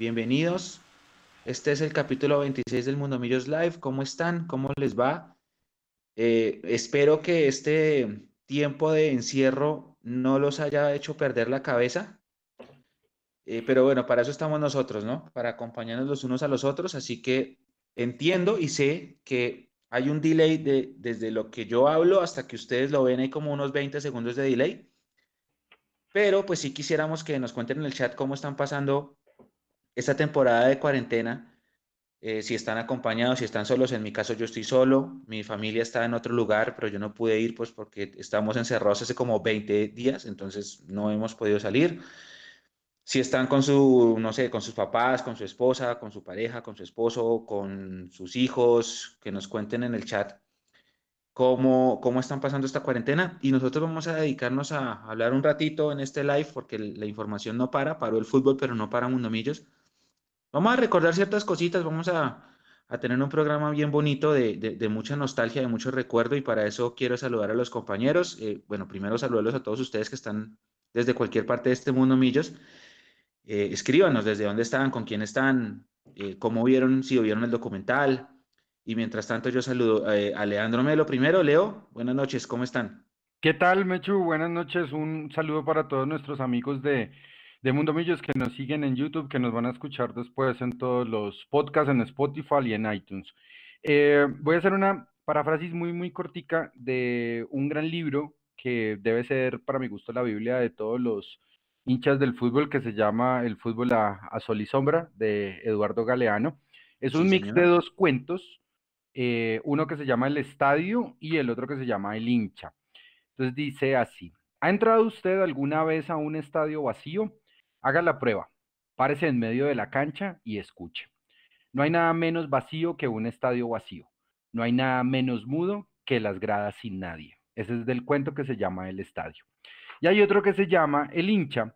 Bienvenidos. Este es el capítulo 26 del Mundo Millos Live. ¿Cómo están? ¿Cómo les va? Eh, espero que este tiempo de encierro no los haya hecho perder la cabeza. Eh, pero bueno, para eso estamos nosotros, ¿no? Para acompañarnos los unos a los otros. Así que entiendo y sé que hay un delay de, desde lo que yo hablo hasta que ustedes lo ven, hay como unos 20 segundos de delay. Pero pues sí quisiéramos que nos cuenten en el chat cómo están pasando esta temporada de cuarentena, eh, si están acompañados, si están solos, en mi caso yo estoy solo, mi familia está en otro lugar, pero yo no pude ir pues porque estamos encerrados hace como 20 días, entonces no hemos podido salir. Si están con su, no sé, con sus papás, con su esposa, con su pareja, con su esposo, con sus hijos, que nos cuenten en el chat cómo, cómo están pasando esta cuarentena. Y nosotros vamos a dedicarnos a hablar un ratito en este live porque la información no para, paró el fútbol, pero no para Mundomillos. Vamos a recordar ciertas cositas, vamos a, tener un programa bien bonito de, mucha nostalgia, de mucho recuerdo y para eso quiero saludar a los compañeros. Eh, bueno, primero saludarlos a todos ustedes que están desde cualquier parte de este mundo, Millos. Eh, escríbanos desde dónde están, con quién están, eh, cómo vieron, si vieron el documental. Y mientras tanto yo saludo a Leandro Melo primero. Leo, buenas noches, ¿cómo están? ¿Qué tal, Mechu? Buenas noches. Un saludo para todos nuestros amigos de de Mundo Millos que nos siguen en YouTube, que nos van a escuchar después en todos los podcasts, en Spotify y en iTunes. Eh, voy a hacer una paráfrasis muy, muy cortica de un gran libro que debe ser, para mi gusto, la Biblia de todos los hinchas del fútbol, que se llama El fútbol a, sol y sombra, de Eduardo Galeano. Es un mix de dos cuentos, eh, uno que se llama El Estadio y el otro que se llama El hincha. Entonces dice así, ¿ha entrado usted alguna vez a un estadio vacío? Haga la prueba, párese en medio de la cancha y escuche. No hay nada menos vacío que un estadio vacío. No hay nada menos mudo que las gradas sin nadie. Ese es del cuento que se llama El Estadio. Y hay otro que se llama El hincha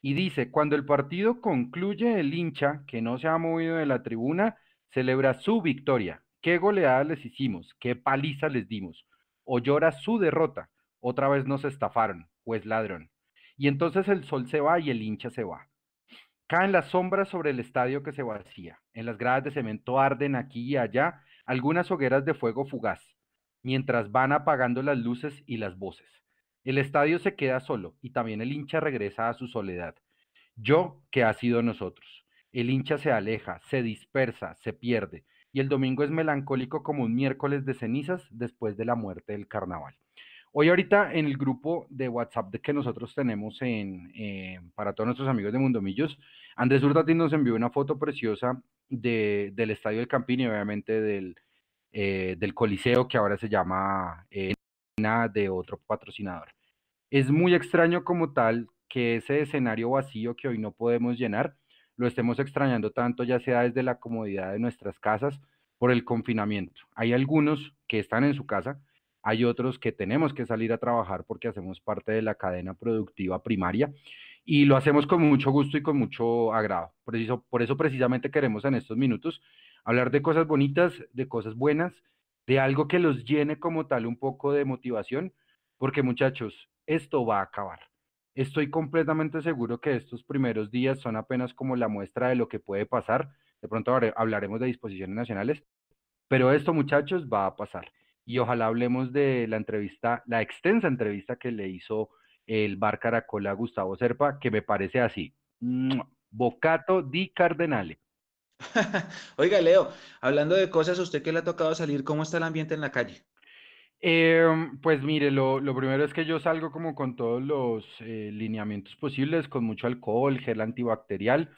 y dice, cuando el partido concluye, el hincha, que no se ha movido de la tribuna, celebra su victoria. ¿Qué goleada les hicimos? ¿Qué paliza les dimos? O llora su derrota. Otra vez nos estafaron, pues ladrón. Y entonces el sol se va y el hincha se va. Caen las sombras sobre el estadio que se vacía. En las gradas de cemento arden aquí y allá algunas hogueras de fuego fugaz, mientras van apagando las luces y las voces. El estadio se queda solo y también el hincha regresa a su soledad. Yo que ha sido nosotros. El hincha se aleja, se dispersa, se pierde, y el domingo es melancólico como un miércoles de cenizas después de la muerte del carnaval. Hoy ahorita en el grupo de WhatsApp de que nosotros tenemos en, eh, para todos nuestros amigos de Mundomillos, Andrés Hurtati nos envió una foto preciosa de, del Estadio del Campín y obviamente del, eh, Coliseo que ahora se llama eh, de otro patrocinador. Es muy extraño como tal que ese escenario vacío que hoy no podemos llenar, lo estemos extrañando tanto ya sea desde la comodidad de nuestras casas por el confinamiento. Hay algunos que están en su casa, hay otros que tenemos que salir a trabajar porque hacemos parte de la cadena productiva primaria y lo hacemos con mucho gusto y con mucho agrado. Por eso, por eso precisamente queremos en estos minutos hablar de cosas bonitas, de cosas buenas, de algo que los llene como tal un poco de motivación, porque muchachos, esto va a acabar. Estoy completamente seguro que estos primeros días son apenas como la muestra de lo que puede pasar. De pronto hablaremos de disposiciones nacionales, pero esto muchachos va a pasar y ojalá hablemos de la entrevista, la extensa entrevista que le hizo el Bar Caracol a Gustavo Serpa, que me parece así. Bocato di Cardenale. Oiga, Leo, hablando de cosas, ¿usted qué le ha tocado salir? ¿Cómo está el ambiente en la calle? Em, pues mire, lo, primero es que yo salgo como con todos los eh, lineamientos posibles, con mucho alcohol, gel antibacterial.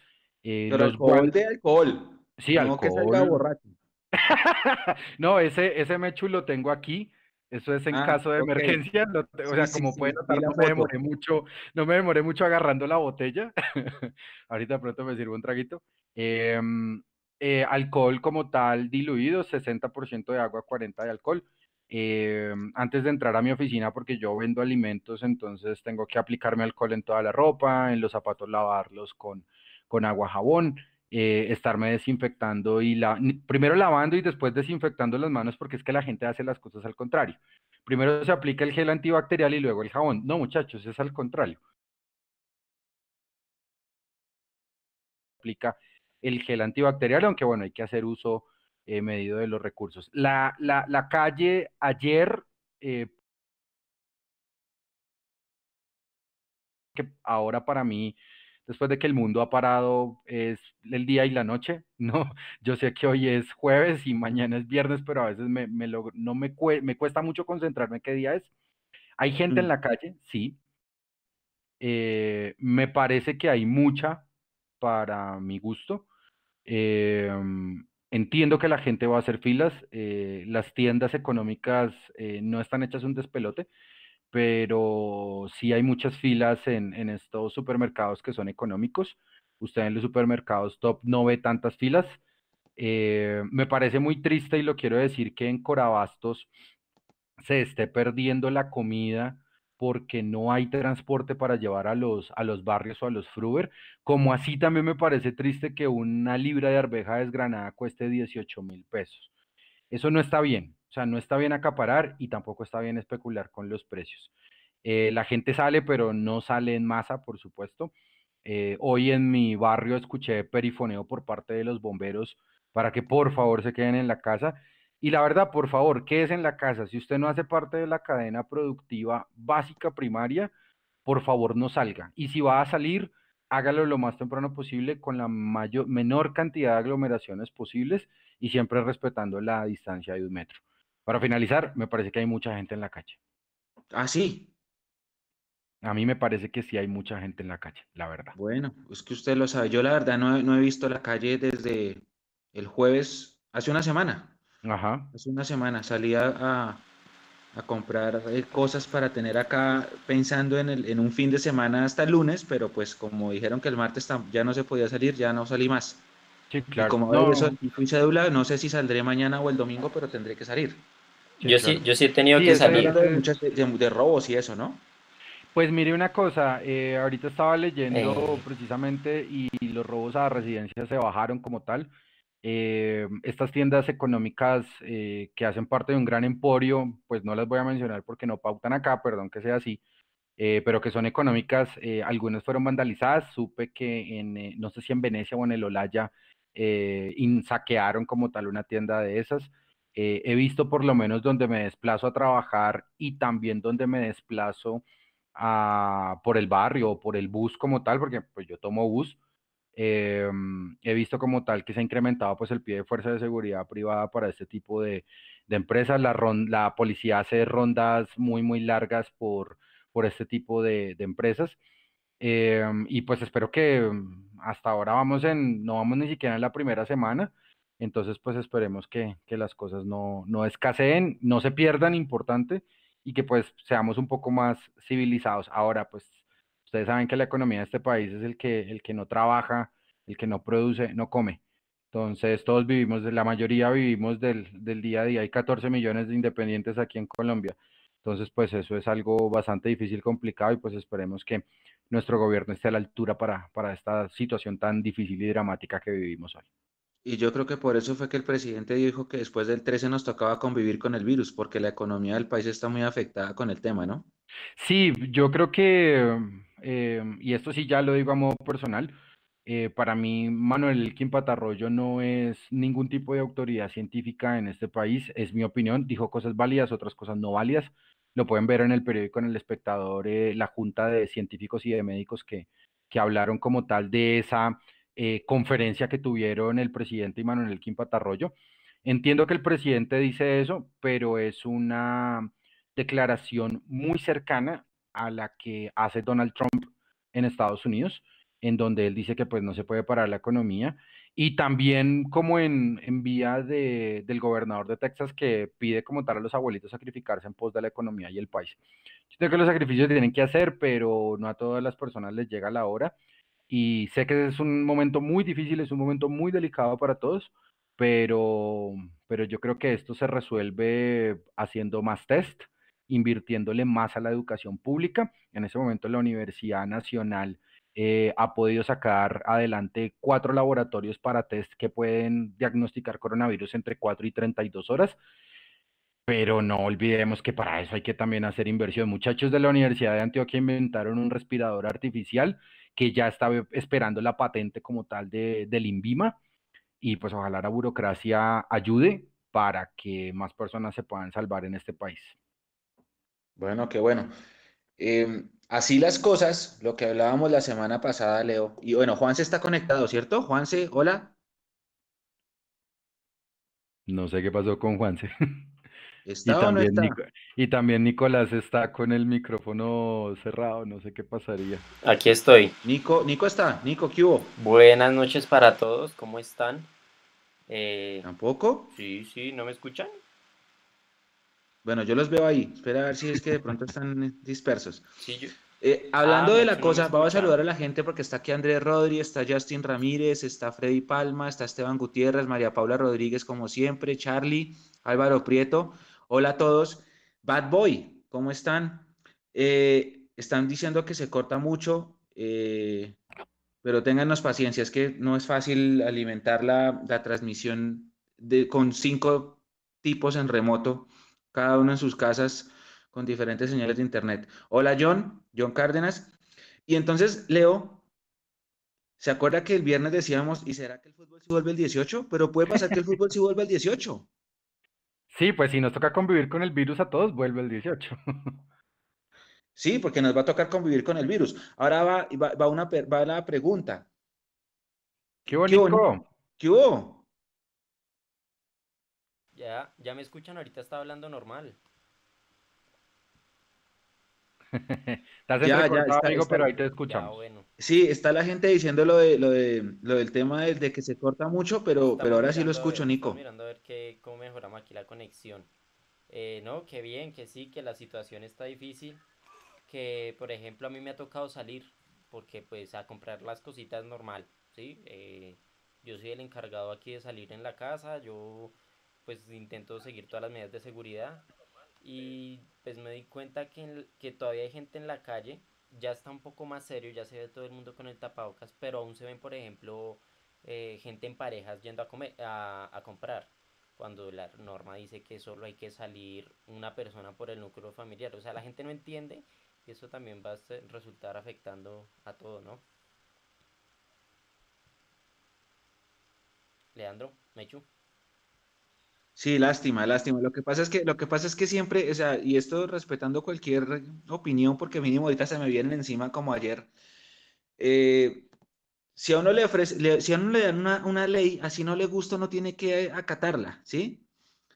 Eh, Pero alcohol de alcohol. Sí, alcohol. que salga borracho. no, ese, ese Mechu lo tengo aquí. Eso es en ah, caso de emergencia. o sea, como pueden notar, no me demoré mucho, no me demoré mucho agarrando la botella. Ahorita pronto me sirvo un traguito. Em, eh, alcohol como tal diluido, 60% de agua, 40% de alcohol. Em, antes de entrar a mi oficina, porque yo vendo alimentos, entonces tengo que aplicarme alcohol en toda la ropa, en los zapatos lavarlos con, con agua jabón. Eh, estarme desinfectando y la, primero lavando y después desinfectando las manos porque es que la gente hace las cosas al contrario. Primero se aplica el gel antibacterial y luego el jabón. No, muchachos, es al contrario. Aplica el gel antibacterial, aunque bueno, hay que hacer uso eh, medido de los recursos. La, la, calle ayer, eh, que ahora para mí, después de que el mundo ha parado, es el día y la noche, ¿no? Yo sé que hoy es jueves y mañana es viernes, pero a veces me, me no me, me cuesta mucho concentrarme qué día es. Hay gente en mm. la calle, sí. Eh, me parece que hay mucha para mi gusto. Em, entiendo que la gente va a hacer filas. Eh, las tiendas económicas eh, no están hechas un despelote, pero sí hay muchas filas en, estos supermercados que son económicos. Usted en los supermercados top no ve tantas filas. me parece muy triste y lo quiero decir que en Corabastos se esté perdiendo la comida porque no hay transporte para llevar a los, a los barrios o a los fruber, como así también me parece triste que una libra de arveja desgranada cueste 18 mil pesos. Eso no está bien, o sea, no está bien acaparar y tampoco está bien especular con los precios. Eh, la gente sale, pero no sale en masa, por supuesto. Eh, hoy en mi barrio escuché perifoneo por parte de los bomberos para que por favor se queden en la casa y la verdad, por favor, quédese en la casa. Si usted no hace parte de la cadena productiva básica primaria, por favor no salga. Y si va a salir, hágalo lo más temprano posible con la mayor, menor cantidad de aglomeraciones posibles y siempre respetando la distancia de un metro. Para finalizar, me parece que hay mucha gente en la calle. Ah, sí. A mí me parece que sí hay mucha gente en la calle, la verdad. Bueno, es que usted lo sabe. Yo la verdad no, no he visto la calle desde el jueves, hace una semana. Ajá. Hace una semana salí a, comprar eh, cosas para tener acá pensando en, el, en un fin de semana hasta el lunes, pero pues como dijeron que el martes ya no se podía salir, ya no salí más. Sí, claro. como no. eso cédula, no sé si saldré mañana o el domingo, pero tendré que salir. Yo sí, yo sí he tenido que salir. De, robos y eso, ¿no? Pues mire una cosa, eh, ahorita estaba leyendo eh. precisamente y los robos a residencias se bajaron como tal. Eh, estas tiendas económicas eh, que hacen parte de un gran emporio, pues no las voy a mencionar porque no pautan acá, perdón que sea así, eh, pero que son económicas, algunas fueron vandalizadas, supe que en, no sé si en Venecia o en el Olaya, saquearon como tal una tienda de esas. He visto por lo menos donde me desplazo a trabajar y también donde me desplazo a, por el barrio o por el bus como tal, porque pues yo tomo bus, Em, he visto como tal que se ha incrementado pues el pie de fuerza de seguridad privada para este tipo de, empresas. La, la, policía hace rondas muy, muy largas por, por este tipo de, empresas. Em, y pues espero que mm, hasta ahora vamos en, no vamos ni siquiera en la primera semana. Entonces pues esperemos que, que las cosas no, no escaseen, no se pierdan, importante, y que pues seamos un poco más civilizados. Ahora pues Ustedes saben que la economía de este país es el que, el que no trabaja, el que no produce, no come. Entonces, todos vivimos, la mayoría vivimos del, día a día. Hay 14 millones de independientes aquí en Colombia. Entonces, pues eso es algo bastante difícil, complicado y pues esperemos que nuestro gobierno esté a la altura para, para esta situación tan difícil y dramática que vivimos hoy. Y yo creo que por eso fue que el presidente dijo que después del 13 nos tocaba convivir con el virus, porque la economía del país está muy afectada con el tema, ¿no? Sí, yo creo que Em, y esto sí ya lo digo a modo personal, eh, para mí Manuel Elkin Patarroyo no es ningún tipo de autoridad científica en este país, es mi opinión, dijo cosas válidas, otras cosas no válidas, lo pueden ver en el periódico, en el espectador, eh, la junta de científicos y de médicos que, que hablaron como tal de esa eh, conferencia que tuvieron el presidente y Manuel Elkin Patarroyo. Entiendo que el presidente dice eso, pero es una declaración muy cercana a la que hace Donald Trump en Estados Unidos, en donde él dice que pues no se puede parar la economía, y también como en, en vía de, del gobernador de Texas que pide como tal a los abuelitos sacrificarse en pos de la economía y el país. Yo creo que los sacrificios tienen que hacer, pero no a todas las personas les llega la hora, y sé que es un momento muy difícil, es un momento muy delicado para todos, pero, pero yo creo que esto se resuelve haciendo más test, invirtiéndole más a la educación pública. En ese momento la Universidad Nacional eh, ha podido sacar adelante cuatro laboratorios para test que pueden diagnosticar coronavirus entre 4 y 32 horas. Pero no olvidemos que para eso hay que también hacer inversión. Muchachos de la Universidad de Antioquia inventaron un respirador artificial que ya está esperando la patente como tal de, del INVIMA y pues ojalá la burocracia ayude para que más personas se puedan salvar en este país. Bueno, qué bueno. Em, así las cosas, lo que hablábamos la semana pasada, Leo. Y bueno, Juan se está conectado, ¿cierto? Juanse, hola. No sé qué pasó con Juanse. ¿Está y, o también no está? y también Nicolás está con el micrófono cerrado, no sé qué pasaría. Aquí estoy. Nico, Nico está. Nico, ¿qué hubo? Buenas noches para todos, ¿cómo están? Eh, ¿Tampoco? Sí, sí, ¿no me escuchan? Bueno, yo los veo ahí. Espera a ver si es que de pronto están dispersos. Sí, yo... Eh, hablando ah, de la cosa, vamos a saludar a la gente porque está aquí Andrés Rodri, está Justin Ramírez, está Freddy Palma, está Esteban Gutiérrez, María Paula Rodríguez, como siempre, Charlie, Álvaro Prieto. Hola a todos. Bad Boy, ¿cómo están? Eh, están diciendo que se corta mucho, eh, pero téngannos paciencia, es que no es fácil alimentar la, transmisión de, con cinco tipos en remoto, cada uno en sus casas con diferentes señales de internet. Hola John, John Cárdenas. Y entonces, Leo, ¿se acuerda que el viernes decíamos, ¿y será que el fútbol se vuelve el 18? Pero puede pasar que el fútbol se vuelva el 18. Sí, pues si nos toca convivir con el virus a todos, vuelve el 18. Sí, porque nos va a tocar convivir con el virus. Ahora va, va, una, va la pregunta. ¿Qué bonito? ¿Qué hubo? Ya, ya me escuchan, ahorita estaba hablando normal. Estás ya, ya, está, amigo, pero ahí te escuchamos. Sí, está la gente diciendo lo, de, lo, de, lo del tema de, que se corta mucho, pero, pero ahora sí lo escucho, Nico. mirando a ver qué, cómo mejoramos aquí la conexión. Eh, no, qué bien, que sí, que la situación está difícil. Que, por ejemplo, a mí me ha tocado salir porque, pues, a comprar las cositas normal, ¿sí? Eh, yo soy el encargado aquí de salir en la casa, yo, pues, intento seguir todas las medidas de seguridad y pues me di cuenta que, que todavía hay gente en la calle, ya está un poco más serio, ya se ve todo el mundo con el tapabocas, pero aún se ven, por ejemplo, eh, gente en parejas yendo a, comer, a, a comprar, cuando la norma dice que solo hay que salir una persona por el núcleo familiar. O sea, la gente no entiende y eso también va a resultar afectando a todo, ¿no? Leandro, Mechu. Sí, lástima, lástima. Lo que pasa es que, lo que pasa es que siempre, o sea, y esto respetando cualquier opinión, porque mínimo ahorita se me vienen encima como ayer. Eh, si a uno le ofrece, si a uno le dan una, una, ley, así no le gusta, no tiene que acatarla, ¿sí?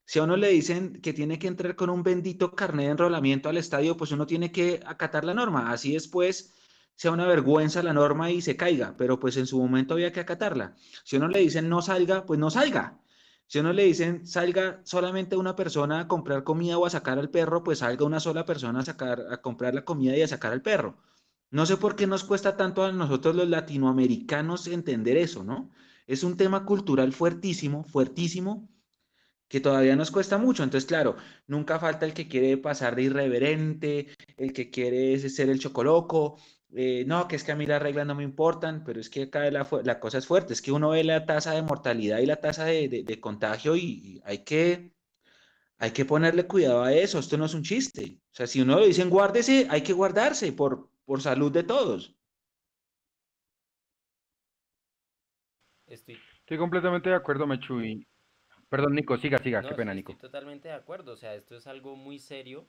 Si a uno le dicen que tiene que entrar con un bendito carnet de enrolamiento al estadio, pues uno tiene que acatar la norma. Así después sea una vergüenza la norma y se caiga, pero pues en su momento había que acatarla. Si a uno le dicen no salga, pues no salga. Si uno le dicen salga solamente una persona a comprar comida o a sacar al perro, pues salga una sola persona a, sacar, a comprar la comida y a sacar al perro. No sé por qué nos cuesta tanto a nosotros los latinoamericanos entender eso, ¿no? Es un tema cultural fuertísimo, fuertísimo, que todavía nos cuesta mucho. Entonces, claro, nunca falta el que quiere pasar de irreverente, el que quiere ser el chocoloco, eh, no, que es que a mí las reglas no me importan, pero es que acá la, la cosa es fuerte, es que uno ve la tasa de mortalidad y la tasa de, contagio y, hay, que, hay que ponerle cuidado a eso, esto no es un chiste. O sea, si uno le dicen guárdese, hay que guardarse por, por salud de todos. Estoy... completamente de acuerdo, Mechu. Perdón, Nico, siga, siga, qué pena, Nico. Estoy totalmente de acuerdo, o sea, esto es algo muy serio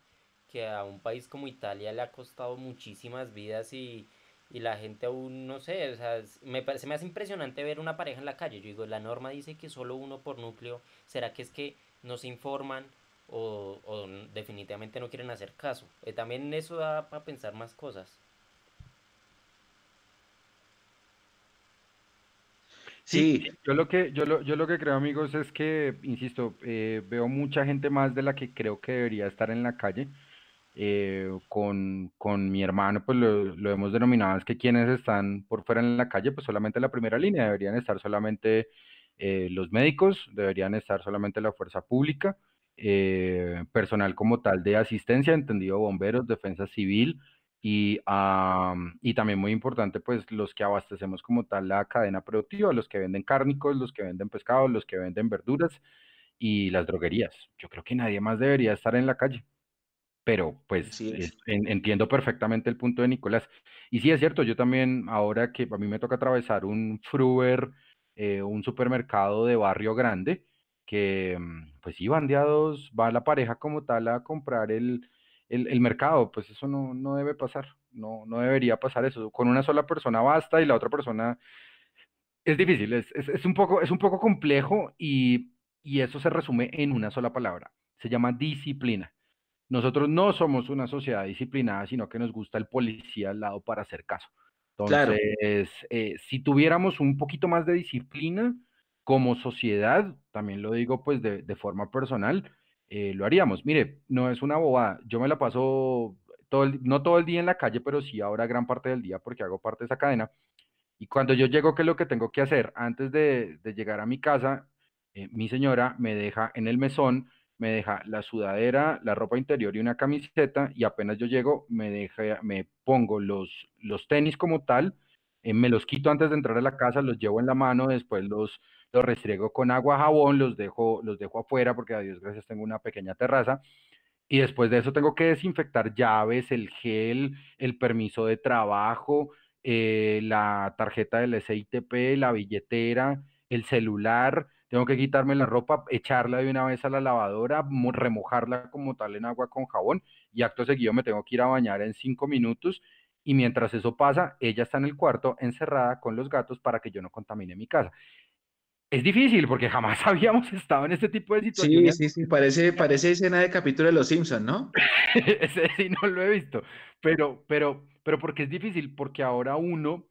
que a un país como Italia le ha costado muchísimas vidas y, la gente aún no sé, o sea, me parece me hace impresionante ver una pareja en la calle. Yo digo, la norma dice que solo uno por núcleo, ¿será que es que no se informan o, definitivamente no quieren hacer caso? Eh, también eso da para pensar más cosas. Sí, yo lo que yo lo, yo lo que creo, amigos, es que, insisto, eh, veo mucha gente más de la que creo que debería estar en la calle. Eh, con, con, mi hermano, pues lo, hemos denominado, es que quienes están por fuera en la calle, pues solamente la primera línea, deberían estar solamente eh, los médicos, deberían estar solamente la fuerza pública, eh, personal como tal de asistencia, entendido bomberos, defensa civil, y, y también muy importante, pues los que abastecemos como tal la cadena productiva, los que venden cárnicos, los que venden pescado, los que venden verduras y las droguerías. Yo creo que nadie más debería estar en la calle. Pero pues entiendo perfectamente el punto de Nicolás. Y sí, es cierto, yo también, ahora que a mí me toca atravesar un Fruber, eh, un supermercado de barrio grande, que mm, pues sí, bandeados, va la pareja como tal a comprar el, el, mercado, pues eso no, no, debe pasar, no, no debería pasar eso. Con una sola persona basta y la otra persona es difícil, es, es, es un, poco, es un poco complejo y, y eso se resume en una sola palabra, se llama disciplina. Nosotros no somos una sociedad disciplinada, sino que nos gusta el policía al lado para hacer caso. Entonces, eh, si tuviéramos un poquito más de disciplina como sociedad, también lo digo pues de, forma personal, eh, lo haríamos. Mire, no es una bobada. Yo me la paso todo no todo el día en la calle, pero sí ahora gran parte del día porque hago parte de esa cadena. Y cuando yo llego, ¿qué es lo que tengo que hacer? Antes de, llegar a mi casa, eh, mi señora me deja en el mesón me deja la sudadera, la ropa interior y una camiseta y apenas yo llego me deja, me pongo los, los tenis como tal, eh, me los quito antes de entrar a la casa, los llevo en la mano, después los, los restriego con agua, jabón, los dejo, los dejo afuera porque a Dios gracias tengo una pequeña terraza y después de eso tengo que desinfectar llaves, el gel, el permiso de trabajo, eh, la tarjeta del SITP, la billetera, el celular, tengo que quitarme la ropa, echarla de una vez a la lavadora, remojarla como tal en agua con jabón y acto seguido me tengo que ir a bañar en cinco minutos y mientras eso pasa, ella está en el cuarto encerrada con los gatos para que yo no contamine mi casa. Es difícil porque jamás habíamos estado en este tipo de situaciones. Sí, sí, sí, parece, parece escena de capítulo de Los Simpsons, ¿no? Ese sí no lo he visto, pero, pero, pero porque es difícil, porque ahora uno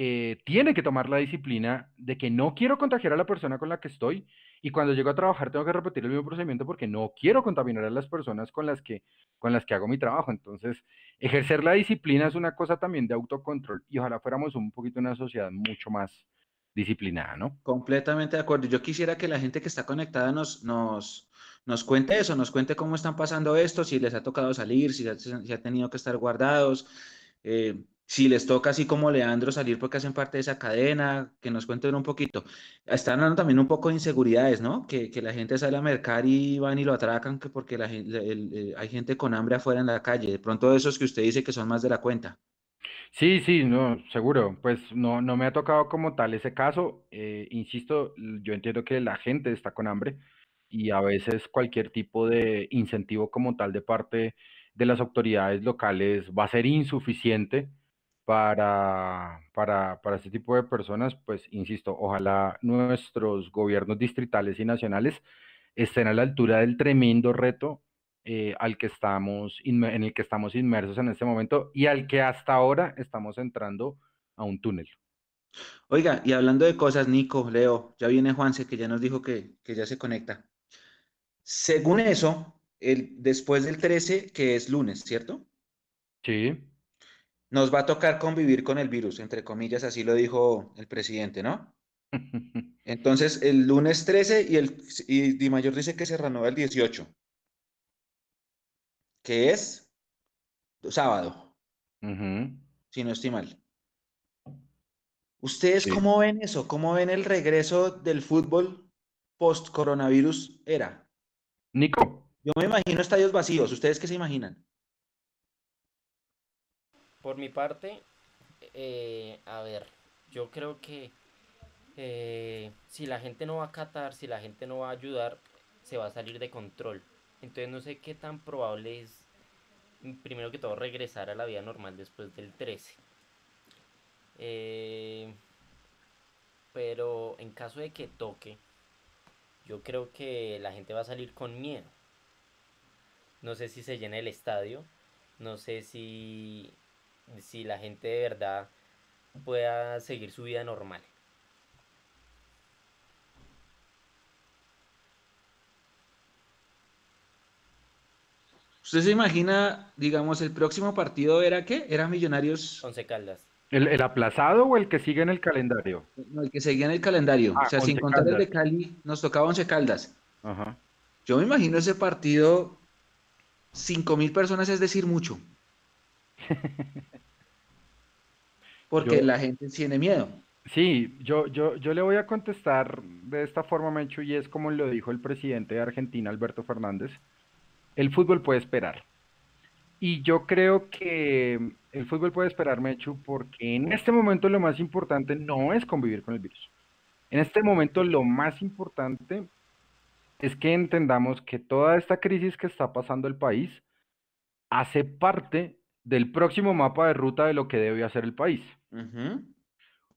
eh, tiene que tomar la disciplina de que no quiero contagiar a la persona con la que estoy y cuando llego a trabajar tengo que repetir el mismo procedimiento porque no quiero contaminar a las personas con las que, con las que hago mi trabajo. Entonces, ejercer la disciplina es una cosa también de autocontrol y ojalá fuéramos un poquito una sociedad mucho más disciplinada, ¿no? Completamente de acuerdo. Yo quisiera que la gente que está conectada nos, nos, nos cuente eso, nos cuente cómo están pasando esto, si les ha tocado salir, si, si ha tenido que estar guardados. Eh, si les toca así como Leandro salir porque hacen parte de esa cadena, que nos cuenten un poquito. Están hablando también un poco de inseguridades, ¿no? Que, la gente sale a mercar y van y lo atracan que porque la, eh, hay gente con hambre afuera en la calle. De pronto esos que usted dice que son más de la cuenta. Sí, sí, no, seguro. Pues no, no me ha tocado como tal ese caso. Eh, insisto, yo entiendo que la gente está con hambre y a veces cualquier tipo de incentivo como tal de parte de las autoridades locales va a ser insuficiente para, para, para este tipo de personas, pues insisto, ojalá nuestros gobiernos distritales y nacionales estén a la altura del tremendo reto eh, al que estamos en el que estamos inmersos en este momento y al que hasta ahora estamos entrando a un túnel. Oiga, y hablando de cosas, Nico, Leo, ya viene Juanse, que ya nos dijo que, que ya se conecta. Según eso, el, después del 13, que es lunes, ¿cierto? Sí nos va a tocar convivir con el virus, entre comillas, así lo dijo el presidente, ¿no? Entonces, el lunes 13 y, el, y Di Mayor dice que se renueva el 18, que es sábado, si no estoy mal. ¿Ustedes cómo ven eso? ¿Cómo ven el regreso del fútbol post-coronavirus era? Nico. Yo me imagino estadios vacíos. ¿Ustedes qué se imaginan? Por mi parte, eh, a ver, yo creo que eh, si la gente no va a acatar, si la gente no va a ayudar, se va a salir de control. Entonces no sé qué tan probable es, primero que todo, regresar a la vida normal después del 13. Eh, pero en caso de que toque, yo creo que la gente va a salir con miedo. No sé si se llena el estadio, no sé si si la gente de verdad pueda seguir su vida normal. ¿Usted se imagina, digamos, el próximo partido era qué? ¿Era Millonarios? Once Caldas. ¿El, aplazado o el que sigue en el calendario? No, el que seguía en el calendario. Ah, o sea, sin contar el de Cali, nos tocaba Once Caldas. Ajá. Yo me imagino ese partido, cinco mil personas es decir mucho. porque la gente tiene miedo. Sí, yo, yo, yo le voy a contestar de esta forma, Mencho, y es como lo dijo el presidente de Argentina, Alberto Fernández. El fútbol puede esperar. Y yo creo que el fútbol puede esperar, Mechu, porque en este momento lo más importante no es convivir con el virus. En este momento lo más importante es que entendamos que toda esta crisis que está pasando el país hace parte del próximo mapa de ruta de lo que debe hacer el país.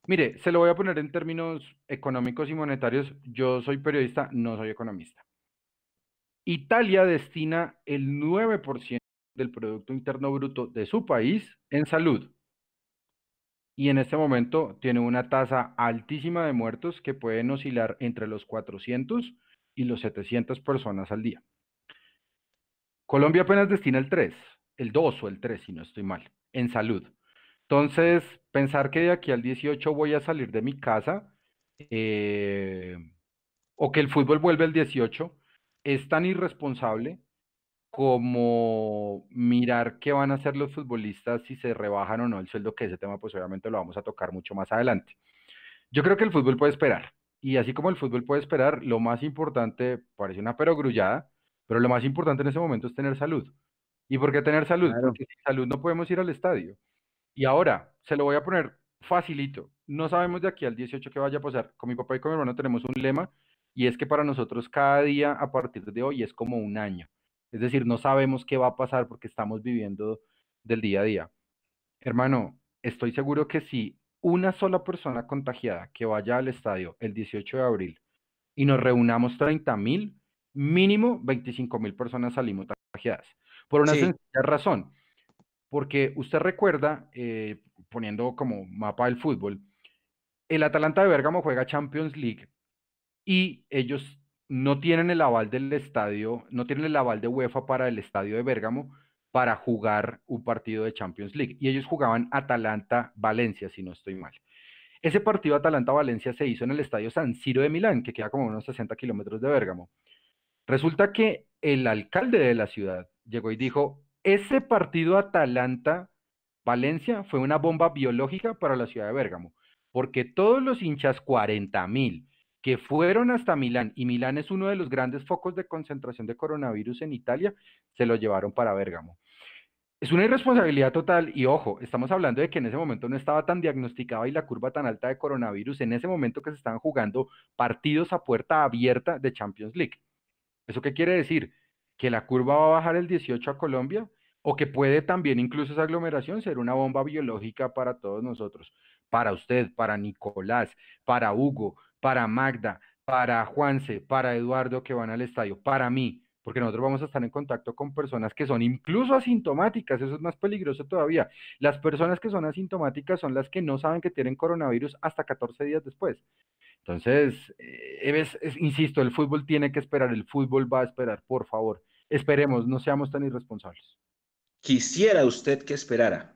Mire, se lo voy a poner en términos económicos y monetarios. Yo soy periodista, no soy economista. Italia destina el 9% del Producto Interno Bruto de su país en salud. Y en este momento tiene una tasa altísima de muertos que pueden oscilar entre los 400 y los 700 personas al día. Colombia apenas destina el 3, el 2 o el 3, si no estoy mal, en salud. Entonces, pensar que de aquí al 18 voy a salir de mi casa eh, o que el fútbol vuelve el 18 es tan irresponsable como mirar qué van a hacer los futbolistas si se rebajan o no el sueldo, que ese tema pues obviamente lo vamos a tocar mucho más adelante. Yo creo que el fútbol puede esperar. Y así como el fútbol puede esperar, lo más importante, parece una perogrullada, pero lo más importante en ese momento es tener salud. ¿Y por qué tener salud? Porque sin salud no podemos ir al estadio. Y ahora, se lo voy a poner facilito. No sabemos de aquí al 18 qué vaya a pasar. Con mi papá y con mi hermano tenemos un lema y es que para nosotros cada día a partir de hoy es como un año. Es decir, no sabemos qué va a pasar porque estamos viviendo del día a día. Hermano, estoy seguro que si una sola persona contagiada que vaya al estadio el 18 de abril y nos reunamos 30 mil, mínimo 25 mil personas salimos contagiadas. Por una sencilla razón porque usted recuerda, eh, poniendo como mapa del fútbol, el Atalanta de Bérgamo juega Champions League y ellos no tienen el aval del estadio, no tienen el aval de UEFA para el estadio de Bérgamo para jugar un partido de Champions League. Y ellos jugaban Atalanta-Valencia, si no estoy mal. Ese partido Atalanta-Valencia se hizo en el estadio San Siro de Milán, que queda como unos 60 kilómetros de Bérgamo. Resulta que el alcalde de la ciudad llegó y dijo, ese partido Atalanta-Valencia fue una bomba biológica para la ciudad de Bérgamo, porque todos los hinchas, 40 mil, que fueron hasta Milán, y Milán es uno de los grandes focos de concentración de coronavirus en Italia, se lo llevaron para Bérgamo. Es una irresponsabilidad total y ojo, estamos hablando de que en ese momento no estaba tan diagnosticada y la curva tan alta de coronavirus, en ese momento que se estaban jugando partidos a puerta abierta de Champions League. ¿Eso qué quiere decir? Que la curva va a bajar el 18 a Colombia o que puede también incluso esa aglomeración ser una bomba biológica para todos nosotros, para usted, para Nicolás, para Hugo, para Magda, para Juanse, para Eduardo que van al estadio, para mí, porque nosotros vamos a estar en contacto con personas que son incluso asintomáticas, eso es más peligroso todavía. Las personas que son asintomáticas son las que no saben que tienen coronavirus hasta 14 días después. Entonces, eh, insisto, el fútbol tiene que esperar, el fútbol va a esperar, por favor. Esperemos, no seamos tan irresponsables. Quisiera usted que esperara.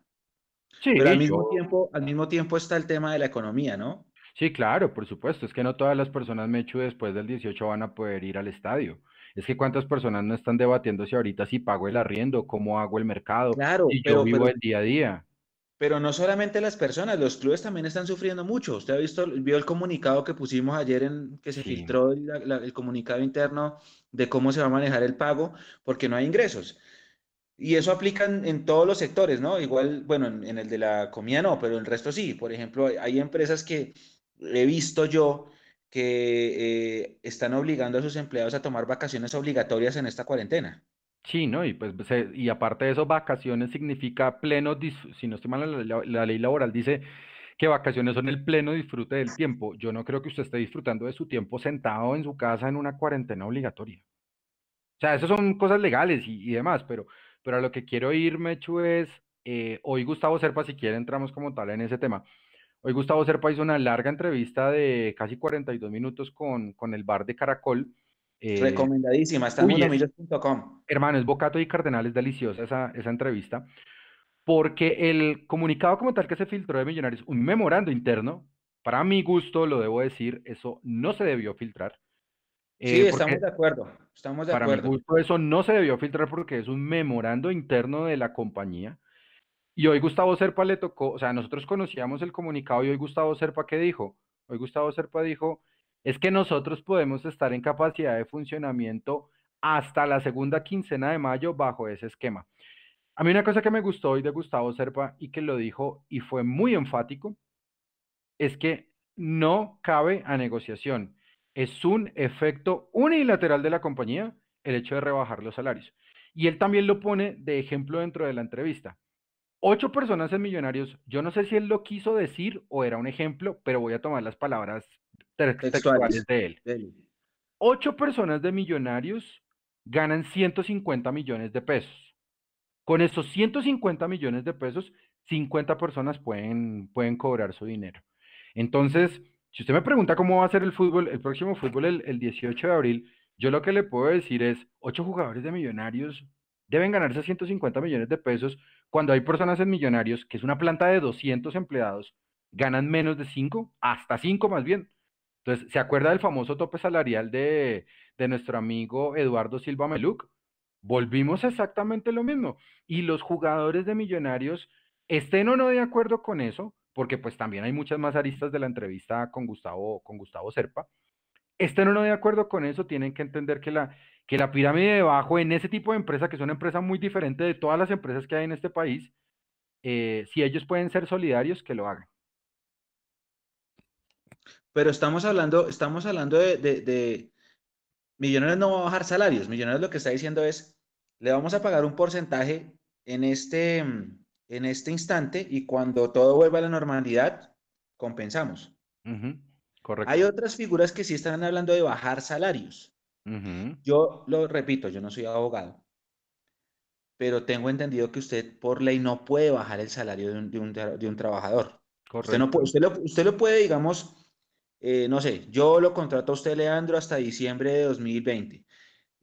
Sí, Pero al mismo, tiempo, al mismo tiempo está el tema de la economía, ¿no? Sí, claro, por supuesto. Es que no todas las personas, Mechu, después del 18 van a poder ir al estadio. Es que cuántas personas no están debatiendo si ahorita si pago el arriendo, cómo hago el mercado, claro, si yo vivo el día a día. Pero no solamente las personas, los clubes también están sufriendo mucho. Usted ha visto, vio el comunicado que pusimos ayer en que se filtró el, comunicado interno de cómo se va a manejar el pago, porque no hay ingresos. Y eso aplica en, todos los sectores, ¿no? Igual, bueno, en, el de la comida no, pero el resto sí. Por ejemplo, hay empresas que he visto yo que eh, están obligando a sus empleados a tomar vacaciones obligatorias en esta cuarentena. Sí, ¿no? Y pues, y aparte de eso, vacaciones significa pleno, si no estoy mal, la, ley laboral dice que vacaciones son el pleno disfrute del tiempo. Yo no creo que usted esté disfrutando de su tiempo sentado en su casa en una cuarentena obligatoria. O sea, eso son cosas legales y, demás, pero, pero a lo que quiero ir, Mechu, es, eh, hoy Gustavo Serpa, si quiere entramos como tal en ese tema. Hoy Gustavo Serpa hizo una larga entrevista de casi 42 minutos con, con el bar de Caracol, eh, Recomendadísima, está en mundomillos.com. Hermano, es Bocato y Cardenal, es deliciosa esa, esa entrevista, porque el comunicado como tal que se filtró de Millonarios, un memorando interno, para mi gusto, lo debo decir, eso no se debió filtrar. sí, eh, estamos de acuerdo, estamos de para acuerdo. mi gusto, eso no se debió filtrar porque es un memorando interno de la compañía. Y hoy Gustavo Serpa le tocó, o sea, nosotros conocíamos el comunicado y hoy Gustavo Serpa, ¿qué dijo? Hoy Gustavo Serpa dijo, es que nosotros podemos estar en capacidad de funcionamiento hasta la segunda quincena de mayo bajo ese esquema. A mí una cosa que me gustó hoy de Gustavo Serpa y que lo dijo y fue muy enfático es que no cabe a negociación. Es un efecto unilateral de la compañía el hecho de rebajar los salarios. Y él también lo pone de ejemplo dentro de la entrevista. Ocho personas en Millonarios, yo no sé si él lo quiso decir o era un ejemplo, pero voy a tomar las palabras textuales, de él. Ocho personas de Millonarios ganan 150 millones de pesos. Con esos 150 millones de pesos, 50 personas pueden, pueden cobrar su dinero. Entonces, si usted me pregunta cómo va a ser el fútbol, el próximo fútbol el, el 18 de abril, yo lo que le puedo decir es, ocho jugadores de millonarios deben ganarse 150 millones de pesos cuando hay personas en millonarios, que es una planta de 200 empleados, ganan menos de 5, hasta 5 más bien. Entonces, ¿se acuerda del famoso tope salarial de, de nuestro amigo Eduardo Silva Meluc? Volvimos exactamente lo mismo. Y los jugadores de millonarios, estén o no de acuerdo con eso, porque pues también hay muchas más aristas de la entrevista con Gustavo, con Gustavo Serpa, estén o no de acuerdo con eso, tienen que entender que la, que la pirámide de abajo en ese tipo de empresa, que es una empresa muy diferente de todas las empresas que hay en este país, eh, si ellos pueden ser solidarios, que lo hagan. Pero estamos hablando, estamos hablando de, de, Millonarios no va a bajar salarios. Millonarios lo que está diciendo es, le vamos a pagar un porcentaje en este, en este instante y cuando todo vuelva a la normalidad, compensamos. Hay otras figuras que sí están hablando de bajar salarios. Yo lo repito, yo no soy abogado, pero tengo entendido que usted por ley no puede bajar el salario de un, trabajador. Usted, no puede, usted, lo, puede, digamos, eh, no sé, yo lo contrato a usted, Leandro, hasta diciembre de 2020.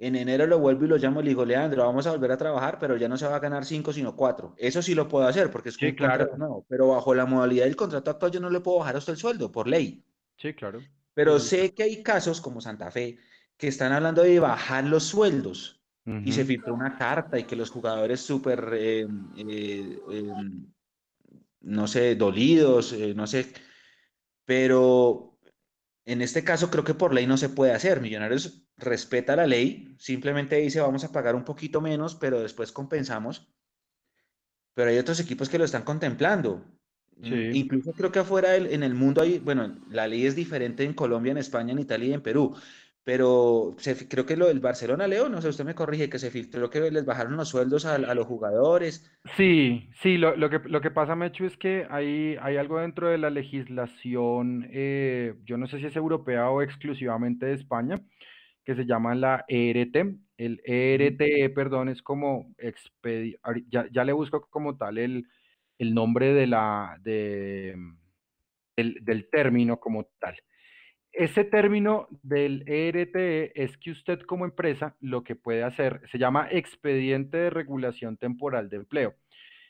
En enero lo vuelvo y lo llamo y le digo, Leandro, vamos a volver a trabajar, pero ya no se va a ganar cinco, sino cuatro. Eso sí lo puedo hacer porque es un contrato nuevo, pero bajo la modalidad del contrato actual yo no le puedo bajar a usted el sueldo, por ley. Sí, claro. Pero sé que hay casos como Santa Fe que están hablando de bajar los sueldos y se filtró una carta y que los jugadores súper, eh, eh, em, no sé, dolidos, eh, no sé, pero en este caso creo que por ley no se puede hacer. Millonarios respeta la ley, simplemente dice vamos a pagar un poquito menos, pero después compensamos. Pero hay otros equipos que lo están contemplando. Mm, incluso creo que afuera en el mundo hay, bueno, la ley es diferente en Colombia, en España, en Italia y en Perú, pero creo que lo del Barcelona, Leo, no sé, usted me corrige, que se filtró que les bajaron los sueldos a, los jugadores. Sí, sí, lo, lo, que, lo que pasa, Mechu, es que hay, hay algo dentro de la legislación, eh, yo no sé si es europea o exclusivamente de España, que se llama la ERT. El ERTE, perdón, es como, ya, ya le busco como tal el, el nombre de la, de, del, término como tal. Ese término del ERTE es que usted como empresa lo que puede hacer se llama expediente de regulación temporal de empleo.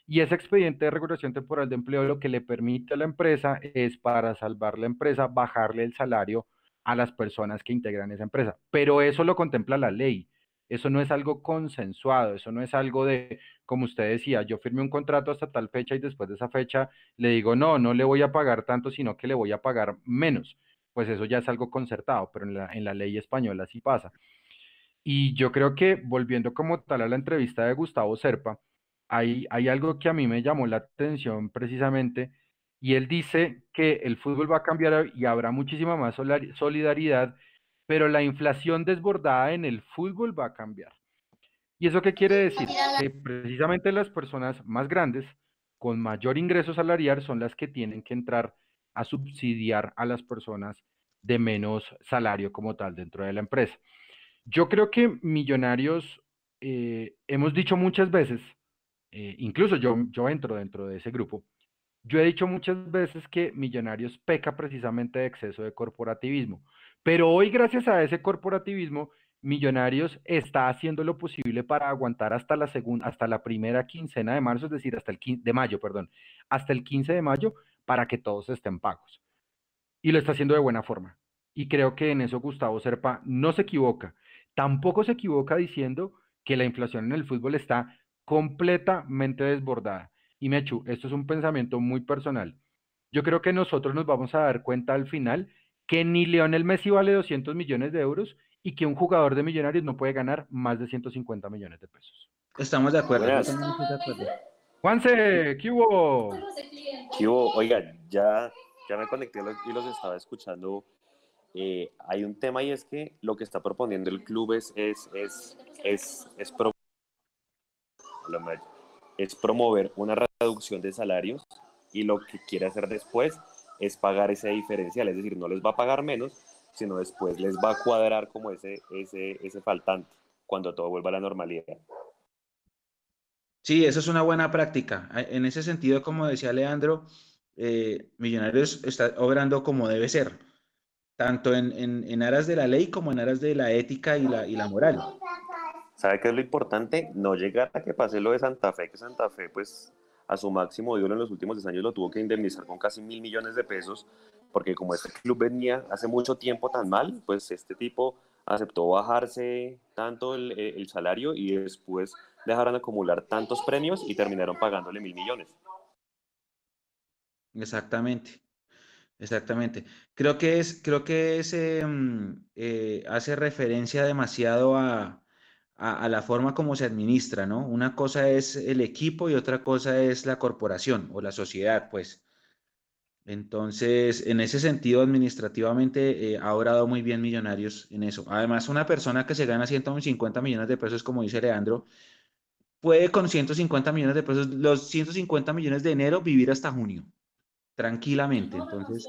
Y ese expediente de regulación temporal de empleo lo que le permite a la empresa es para salvar la empresa bajarle el salario a las personas que integran esa empresa. Pero eso lo contempla la ley. Eso no es algo consensuado, eso no es algo de, como usted decía, yo firmé un contrato hasta tal fecha y después de esa fecha le digo, no, no le voy a pagar tanto, sino que le voy a pagar menos. Pues eso ya es algo concertado, pero en la, en la ley española sí pasa. Y yo creo que volviendo como tal a la entrevista de Gustavo Serpa, hay, hay algo que a mí me llamó la atención precisamente, y él dice que el fútbol va a cambiar y habrá muchísima más solidaridad pero la inflación desbordada en el fútbol va a cambiar. ¿Y eso qué quiere decir? Que precisamente las personas más grandes, con mayor ingreso salarial, son las que tienen que entrar a subsidiar a las personas de menos salario como tal dentro de la empresa. Yo creo que millonarios, eh, hemos dicho muchas veces, eh, incluso yo, yo entro dentro de ese grupo, yo he dicho muchas veces que Millonarios peca precisamente de exceso de corporativismo. Pero hoy, gracias a ese corporativismo, Millonarios está haciendo lo posible para aguantar hasta la segunda, hasta la primera quincena de marzo, es decir, hasta el 15 de mayo, perdón, hasta el 15 de mayo para que todos estén pagos. Y lo está haciendo de buena forma. Y creo que en eso Gustavo Serpa no se equivoca. Tampoco se equivoca diciendo que la inflación en el fútbol está completamente desbordada. Y Mechu, esto es un pensamiento muy personal. Yo creo que nosotros nos vamos a dar cuenta al final que ni Lionel Messi vale 200 millones de euros y que un jugador de Millonarios no puede ganar más de 150 millones de pesos. Estamos de acuerdo. Juanse, ¿qué hubo? ¿Qué hubo? Oiga, ya, ya me conecté y los estaba escuchando. Eh, hay un tema y es que lo que está proponiendo el club es, es, es, es, es, es promover una reducción de salarios y lo que quiere hacer después es pagar ese diferencial, es decir, no les va a pagar menos, sino después les va a cuadrar como ese, ese, ese faltante cuando todo vuelva a la normalidad. Sí, eso es una buena práctica. En ese sentido, como decía Leandro, eh, Millonarios está obrando como debe ser, tanto en, en, aras de la ley como en aras de la ética y la, y la moral. ¿Sabe qué es lo importante? No llegar a que pase lo de Santa Fe, que Santa Fe, pues, a su máximo ídolo en los últimos 10 años lo tuvo que indemnizar con casi mil millones de pesos, porque como este club venía hace mucho tiempo tan mal, pues este tipo aceptó bajarse tanto el, el salario y después dejaron acumular tantos premios y terminaron pagándole mil millones. Exactamente, exactamente. Creo que es, creo que ese mm, eh, hace referencia demasiado a, a, la forma como se administra, ¿no? Una cosa es el equipo y otra cosa es la corporación o la sociedad, pues. Entonces, en ese sentido, administrativamente eh, ha obrado muy bien Millonarios en eso. Además, una persona que se gana 150 millones de pesos, como dice Leandro, puede con 150 millones de pesos, los 150 millones de enero, vivir hasta junio, tranquilamente. Entonces,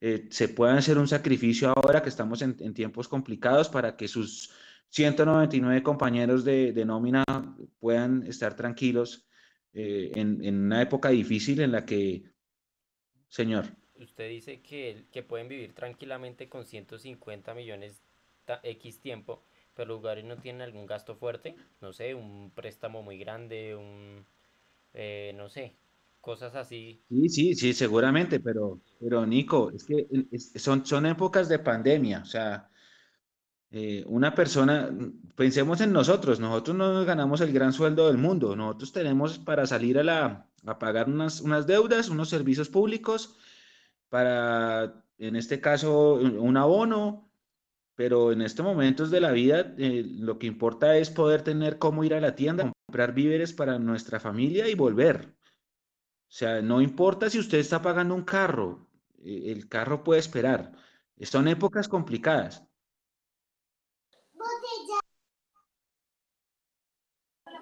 eh, se puede hacer un sacrificio ahora que estamos en, tiempos complicados para que sus 199 compañeros de, nómina puedan estar tranquilos eh, en, una época difícil en la que, señor. Usted dice que, que pueden vivir tranquilamente con 150 millones X tiempo pero los jugadores no tienen algún gasto fuerte, no sé, un préstamo muy grande, un, eh, no sé, cosas así. Sí, sí, sí, seguramente, pero, pero Nico, es que son, son épocas de pandemia, o sea, eh, una persona, pensemos en nosotros, nosotros no nos ganamos el gran sueldo del mundo, nosotros tenemos para salir a, la, a pagar unas, unas deudas, unos servicios públicos, para, en este caso, un abono, pero en estos momentos de la vida eh, lo que importa es poder tener cómo ir a la tienda, comprar víveres para nuestra familia y volver. O sea, no importa si usted está pagando un carro, eh, el carro puede esperar. Son épocas complicadas.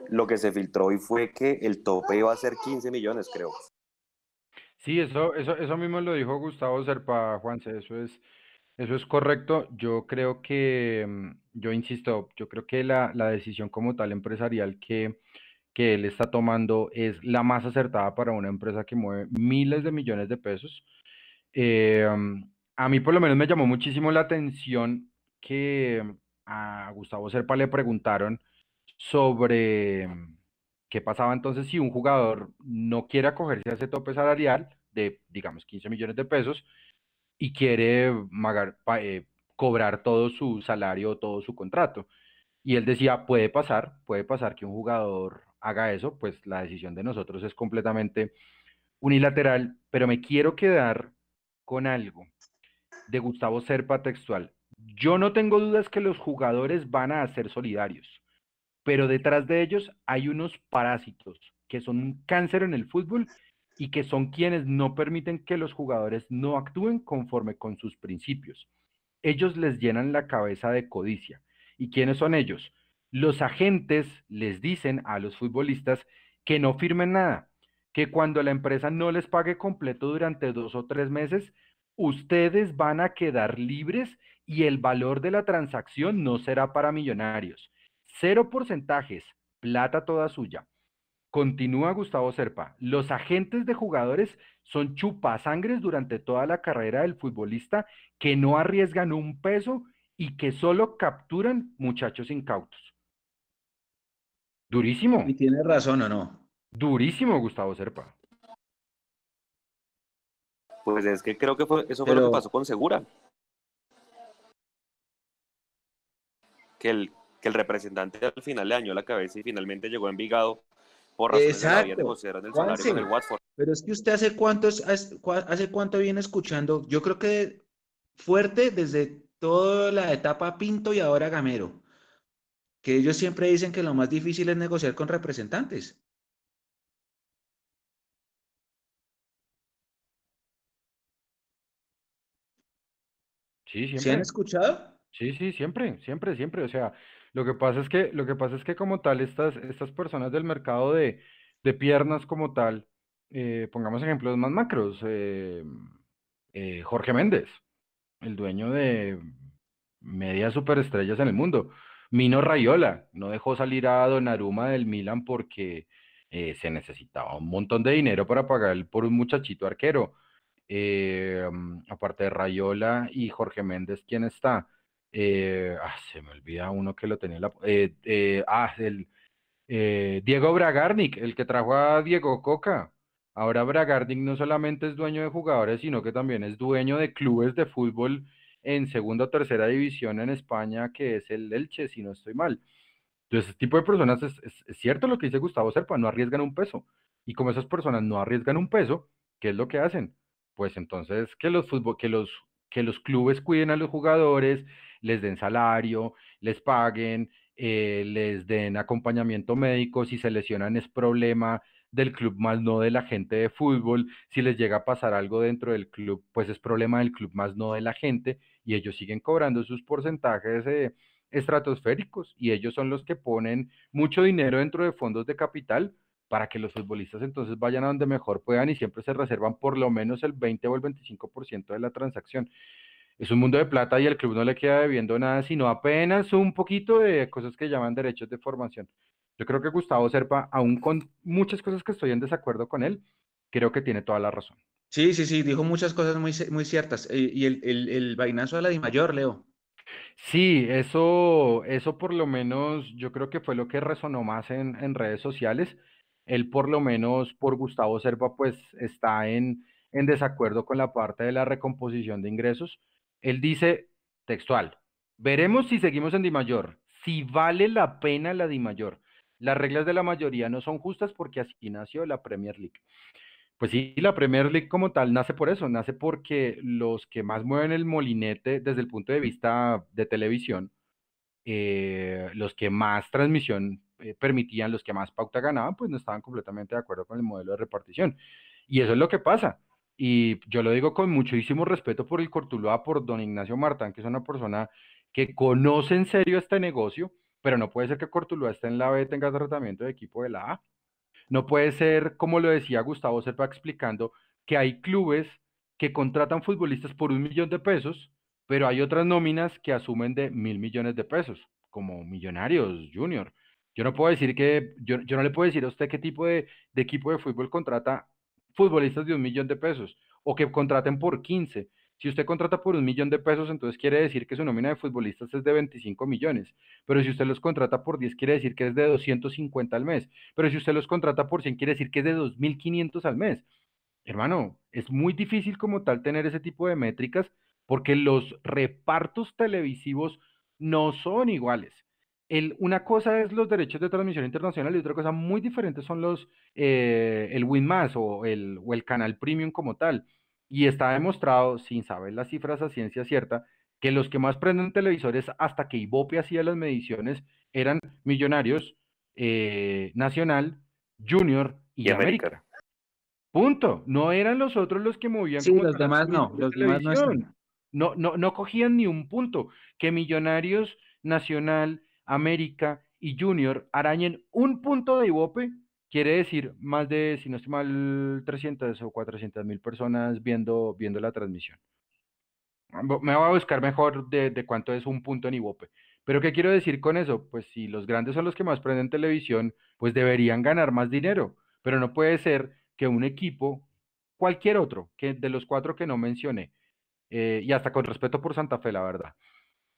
Lo que se filtró hoy fue que el tope iba a ser 15 millones, creo. Sí, eso, eso, eso mismo lo dijo Gustavo Serpa, Juanse, eso es, eso es correcto. Yo creo que, mm, yo insisto, yo creo que la, decisión como tal empresarial que, que él está tomando es la más acertada para una empresa que mueve miles de millones de pesos. Eh, mm, a mí por lo menos me llamó muchísimo la atención que a Gustavo Serpa le preguntaron sobre mm, qué pasaba entonces si un jugador no quiere acogerse a ese tope salarial de, digamos, 15 millones de pesos y quiere eh, cobrar todo su salario, todo su contrato. Y él decía, puede pasar, puede pasar que un jugador haga eso, pues la decisión de nosotros es completamente unilateral, pero me quiero quedar con algo de Gustavo Serpa textual. Yo no tengo dudas que los jugadores van a ser solidarios, pero detrás de ellos hay unos parásitos que son un cáncer en el fútbol y que son quienes no permiten que los jugadores no actúen conforme con sus principios. Ellos les llenan la cabeza de codicia. ¿Y quiénes son ellos? Los agentes les dicen a los futbolistas que no firmen nada, que cuando la empresa no les pague completo durante dos o tres meses, ustedes van a quedar libres y el valor de la transacción no será para millonarios. Cero porcentajes, plata toda suya. Continúa Gustavo Serpa. Los agentes de jugadores son chupasangres durante toda la carrera del futbolista que no arriesgan un peso y que solo capturan muchachos incautos. Durísimo. ¿Y tiene razón o no? Durísimo, Gustavo Serpa. Pues es que creo que fue, eso fue lo que pasó con Segura. Que el, que el representante al final le dañó la cabeza y finalmente llegó a Envigado Exacto. Pero es que usted hace cuántos, hace cuánto viene escuchando, yo creo que fuerte desde toda la etapa Pinto y ahora Gamero. que ellos siempre dicen que lo más difícil es negociar con representantes. Sí, siempre. ¿Se han escuchado? Sí, sí, siempre, siempre, siempre. O sea, lo que pasa es que, lo que pasa es que como tal, estas, estas personas del mercado de, de piernas como tal, eh, pongamos ejemplos más macros, eh, eh, Jorge Méndez, el dueño de media superestrellas en el mundo. Mino Rayola no dejó salir a Donnarumma del Milan porque se necesitaba un montón de dinero para pagar por un muchachito arquero. aparte de Rayola y Jorge Méndez, ¿quién está? Ah, se me olvida uno que lo tenía la... ah, el Diego Bragarnik, el que trajo a Diego Coca. Ahora Bragarnik no solamente es dueño de jugadores, sino que también es dueño de clubes de fútbol en segunda o tercera división en España, que es el Elche, si no estoy mal. Entonces, ese tipo de personas, es, cierto lo que dice Gustavo Serpa, no arriesgan un peso. Y como esas personas no arriesgan un peso, ¿qué es lo que hacen? Pues entonces que los, fútbol, que los, que los clubes cuiden a los jugadores, les den salario, les paguen, eh, les den acompañamiento médico, si se lesionan es problema del club más no de la gente de fútbol, si les llega a pasar algo dentro del club, pues es problema del club más no de la gente y ellos siguen cobrando sus porcentajes eh, estratosféricos y ellos son los que ponen mucho dinero dentro de fondos de capital para que los futbolistas entonces vayan a donde mejor puedan y siempre se reservan por lo menos el 20 o el 25% de la transacción. Es un mundo de plata y el club no le queda debiendo nada, sino apenas un poquito de cosas que llaman derechos de formación. Yo creo que Gustavo Serpa, aún con muchas cosas que estoy en desacuerdo con él, creo que tiene toda la razón. Sí, sí, sí, dijo muchas cosas muy, muy ciertas. Y el, el, el vainazo de la Di Mayor, Leo. Sí, eso, eso por lo menos yo creo que fue lo que resonó más en, en redes sociales. Él por lo menos por Gustavo Serpa pues está en, en desacuerdo con la parte de la recomposición de ingresos. Él dice textual, veremos si seguimos en Di Mayor, si vale la pena la Di Mayor. Las reglas de la mayoría no son justas porque así nació la Premier League. Pues sí, la Premier League como tal nace por eso, nace porque los que más mueven el molinete desde el punto de vista de televisión, eh, los que más transmisión eh, permitían, los que más pauta ganaban, pues no estaban completamente de acuerdo con el modelo de repartición. Y eso es lo que pasa. Y yo lo digo con muchísimo respeto por el Cortuluá, por don Ignacio Martán, que es una persona que conoce en serio este negocio, pero no puede ser que Cortuluá esté en la B tenga tratamiento de equipo de la A. No puede ser, como lo decía Gustavo Serpa explicando, que hay clubes que contratan futbolistas por un millón de pesos, pero hay otras nóminas que asumen de mil millones de pesos, como Millonarios Junior. Yo no puedo decir que, yo, no le puedo decir a usted qué tipo de, de equipo de fútbol contrata futbolistas de un millón de pesos o que contraten por 15. Si usted contrata por un millón de pesos, entonces quiere decir que su nómina de futbolistas es de 25 millones. Pero si usted los contrata por 10, quiere decir que es de 250 al mes. Pero si usted los contrata por 100, quiere decir que es de 2.500 al mes. Hermano, es muy difícil como tal tener ese tipo de métricas porque los repartos televisivos no son iguales. El, una cosa es los derechos de transmisión internacional y otra cosa muy diferente son los, eh, el WinMass o el, o el canal premium como tal. Y está demostrado, sin saber las cifras a ciencia cierta, que los que más prenden televisores hasta que Ibope hacía las mediciones eran Millonarios, eh, Nacional, Junior y, América. Punto. No eran los otros los que movían. Sí, los demás no. Los demás no, no, no, no cogían ni un punto. Que Millonarios, Nacional, América y Junior arañen un punto de Ibope Quiere decir más de, si no estoy mal, 300 o 400 mil personas viendo, viendo la transmisión. Me voy a buscar mejor de, cuánto es un punto en Ibope. Pero ¿qué quiero decir con eso? Pues si los grandes son los que más prenden televisión, pues deberían ganar más dinero. Pero no puede ser que un equipo, cualquier otro, que de los cuatro que no mencioné, eh, y hasta con respeto por Santa Fe, la verdad,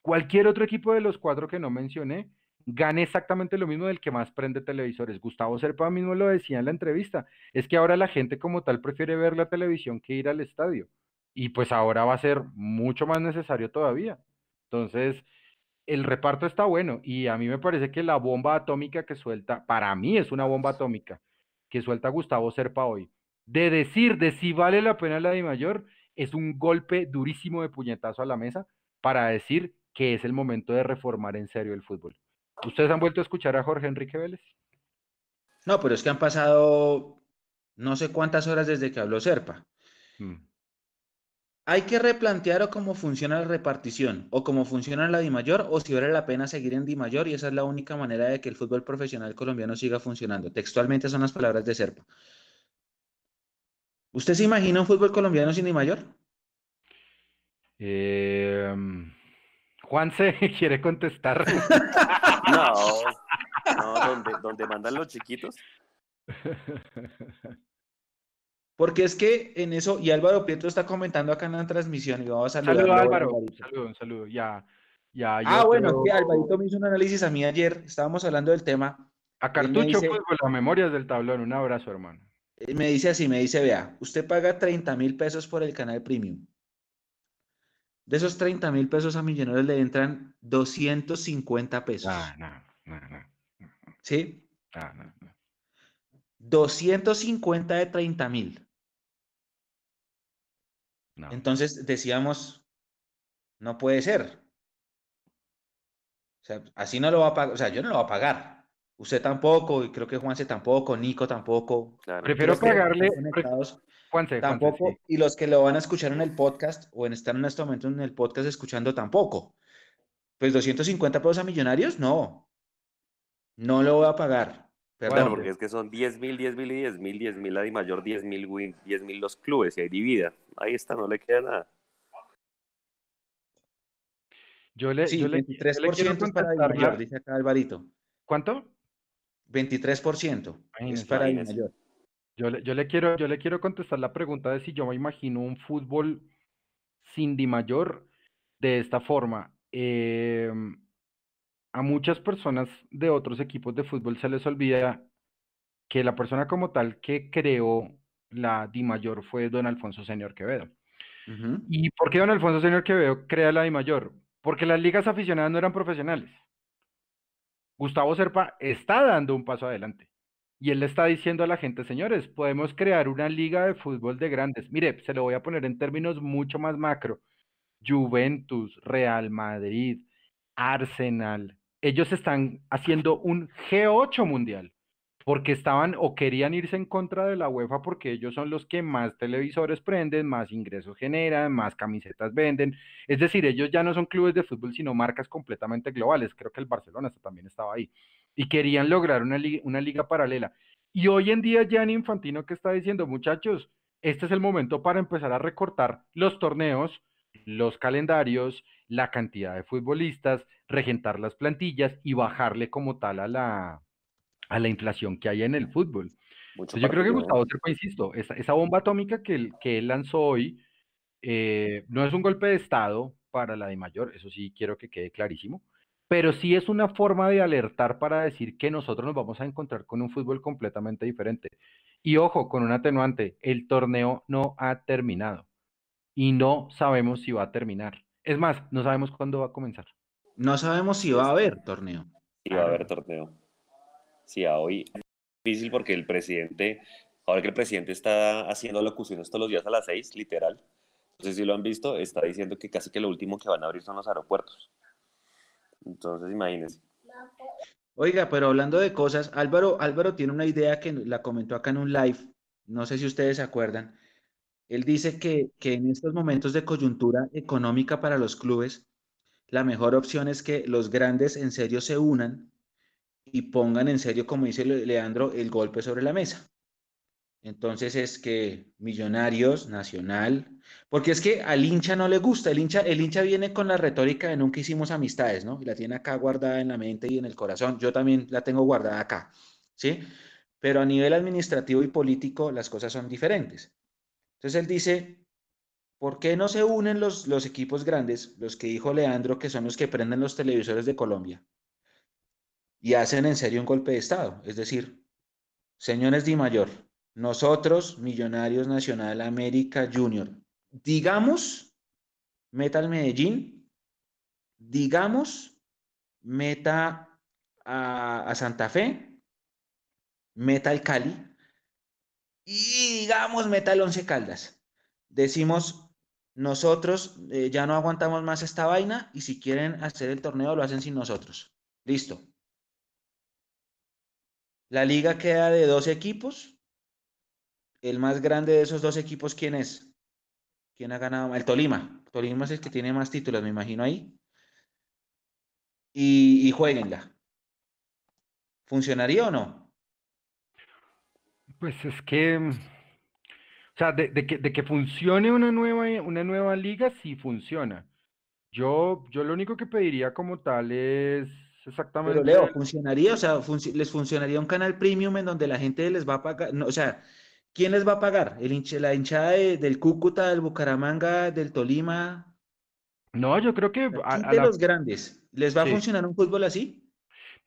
cualquier otro equipo de los cuatro que no mencioné, gane exactamente lo mismo del que más prende televisores. Gustavo Serpa mismo lo decía en la entrevista, es que ahora la gente como tal prefiere ver la televisión que ir al estadio. Y pues ahora va a ser mucho más necesario todavía. Entonces, el reparto está bueno y a mí me parece que la bomba atómica que suelta, para mí es una bomba atómica que suelta Gustavo Serpa hoy, de decir de si vale la pena la de mayor, es un golpe durísimo de puñetazo a la mesa para decir que es el momento de reformar en serio el fútbol. ¿Ustedes han vuelto a escuchar a Jorge Enrique Vélez? No, pero es que han pasado no sé cuántas horas desde que habló Serpa. Mm. Hay que replantear o cómo funciona la repartición, o cómo funciona la DIMAYOR, o si vale la pena seguir en DIMAYOR, y esa es la única manera de que el fútbol profesional colombiano siga funcionando. Textualmente son las palabras de Serpa. ¿Usted se imagina un fútbol colombiano sin DIMAYOR? Eh, Juan se quiere contestar. No, no, donde, donde mandan los chiquitos. Porque es que en eso, y Álvaro Pietro está comentando acá en la transmisión, y vamos a Saludos, saludarlo, Álvaro. Un saludo, un saludo. Ya, ya. Ah, yo bueno, creo- que Alvarito me hizo un análisis a mí ayer, estábamos hablando del tema, A Cartucho dice- Fútbol, a Memorias del Tablón. Un abrazo, hermano. me dice así, me dice, vea, usted paga 30 mil pesos por el canal premium. De esos 30 mil pesos a Millonarios le entran 250 pesos, Ah, no, no, no, ¿sí? no, no, no. 250 de 30 mil. no. Entonces decíamos, no puede ser. O sea, así no lo va a pagar, o sea, yo no lo voy a pagar. Usted tampoco, y creo que Juanse tampoco, Nico tampoco. Claro. Prefiero pagarle. pre- Juanse, Juanse, tampoco, sí. y los que lo van a escuchar en el podcast o en estar en este momento en el podcast escuchando tampoco. Pues 250 pesos a millonarios, no. No lo voy a pagar. Claro, Perdón. porque es que son 10 mil, 10 mil y 10 mil, 10 mil la Di Mayor, 10 mil win, 10 mil los clubes, y ahí divida. Ahí está, no le queda nada. Yo le, Sí, yo le, yo le quiero 23% es para Mayor, dice acá Alvarito. ¿Cuánto? 23% es Imagínese, para Di imagínese. Mayor. Yo le, yo le quiero, yo le quiero contestar la pregunta de si yo me imagino un fútbol sin Di Mayor de esta forma. Em, a muchas personas de otros equipos de fútbol se les olvida que la persona como tal que creó la Di Mayor fue don Alfonso Señor Quevedo. ¿Y por qué don Alfonso Señor Quevedo crea la Di Mayor? Porque las ligas aficionadas no eran profesionales. Gustavo Serpa está dando un paso adelante. Y él le está diciendo a la gente, señores, podemos crear una liga de fútbol de grandes. Mire, se lo voy a poner en términos mucho más macro. Juventus, Real Madrid, Arsenal, ellos están haciendo un G8 mundial porque estaban o querían irse en contra de la UEFA porque ellos son los que más televisores prenden, más ingresos generan, más camisetas venden. Es decir, ellos ya no son clubes de fútbol, sino marcas completamente globales. Creo que el Barcelona también estaba ahí. Y querían lograr una liga, una liga paralela. Y hoy en día Gianni Infantino que está diciendo, muchachos, este es el momento para empezar a recortar los torneos, los calendarios, la cantidad de futbolistas, regentar las plantillas y bajarle como tal a la, a la inflación que hay en el fútbol. Entonces, yo creo que ¿no? Gustavo Serpa, insisto, esa, esa bomba atómica que él, que él lanzó hoy eh, no es un golpe de Estado para la de mayor, eso sí quiero que quede clarísimo, pero sí es una forma de alertar para decir que nosotros nos vamos a encontrar con un fútbol completamente diferente. Y ojo, con un atenuante, el torneo no ha terminado y no sabemos si va a terminar. Es más, no sabemos cuándo va a comenzar. No sabemos si va a haber torneo. Sí, va a haber torneo. Sí, a hoy es difícil porque el presidente, ahora que el presidente está haciendo locuciones todos los días a las seis, literal, no sé si lo han visto, está diciendo que casi que lo último que van a abrir son los aeropuertos. Entonces, imagínense. Oiga, pero hablando de cosas, Álvaro, Álvaro tiene una idea que la comentó acá en un live, no sé si ustedes se acuerdan. Él dice que, que en estos momentos de coyuntura económica para los clubes, la mejor opción es que los grandes en serio se unan y pongan en serio, como dice Le- Leandro, el golpe sobre la mesa. Entonces es que Millonarios, Nacional, porque es que al hincha no le gusta, el hincha, el hincha viene con la retórica de nunca hicimos amistades, ¿no? Y la tiene acá guardada en la mente y en el corazón. Yo también la tengo guardada acá, ¿sí? Pero a nivel administrativo y político las cosas son diferentes. Entonces él dice, ¿por qué no se unen los, los equipos grandes, los que dijo Leandro, que son los que prenden los televisores de Colombia, y hacen en serio un golpe de Estado? Es decir, señores Di Mayor, nosotros, Millonarios Nacional América Junior, digamos, meta al Medellín, digamos, meta a, a Santa Fe, meta al Cali y digamos meta al Once Caldas. Decimos, nosotros eh, ya no aguantamos más esta vaina y si quieren hacer el torneo lo hacen sin nosotros. Listo. La liga queda de dos equipos. El más grande de esos dos equipos, ¿quién es? ¿Quién ha ganado? El Tolima. Tolima es el que tiene más títulos, me imagino ahí. Y, y jueguenla. ¿Funcionaría o no? Pues es que, o sea, de, de que, de que funcione una nueva, una nueva liga, sí funciona. Yo, yo lo único que pediría como tal es Pero exactamente, Leo, ¿funcionaría? O sea, ¿les funcionaría un canal premium en donde la gente les va a pagar? No, o sea, ¿quién les va a pagar? ¿El hincha- la hinchada de- del Cúcuta, del Bucaramanga, del Tolima? no, yo creo que a, a de la, los grandes. ¿Les va a funcionar un fútbol así?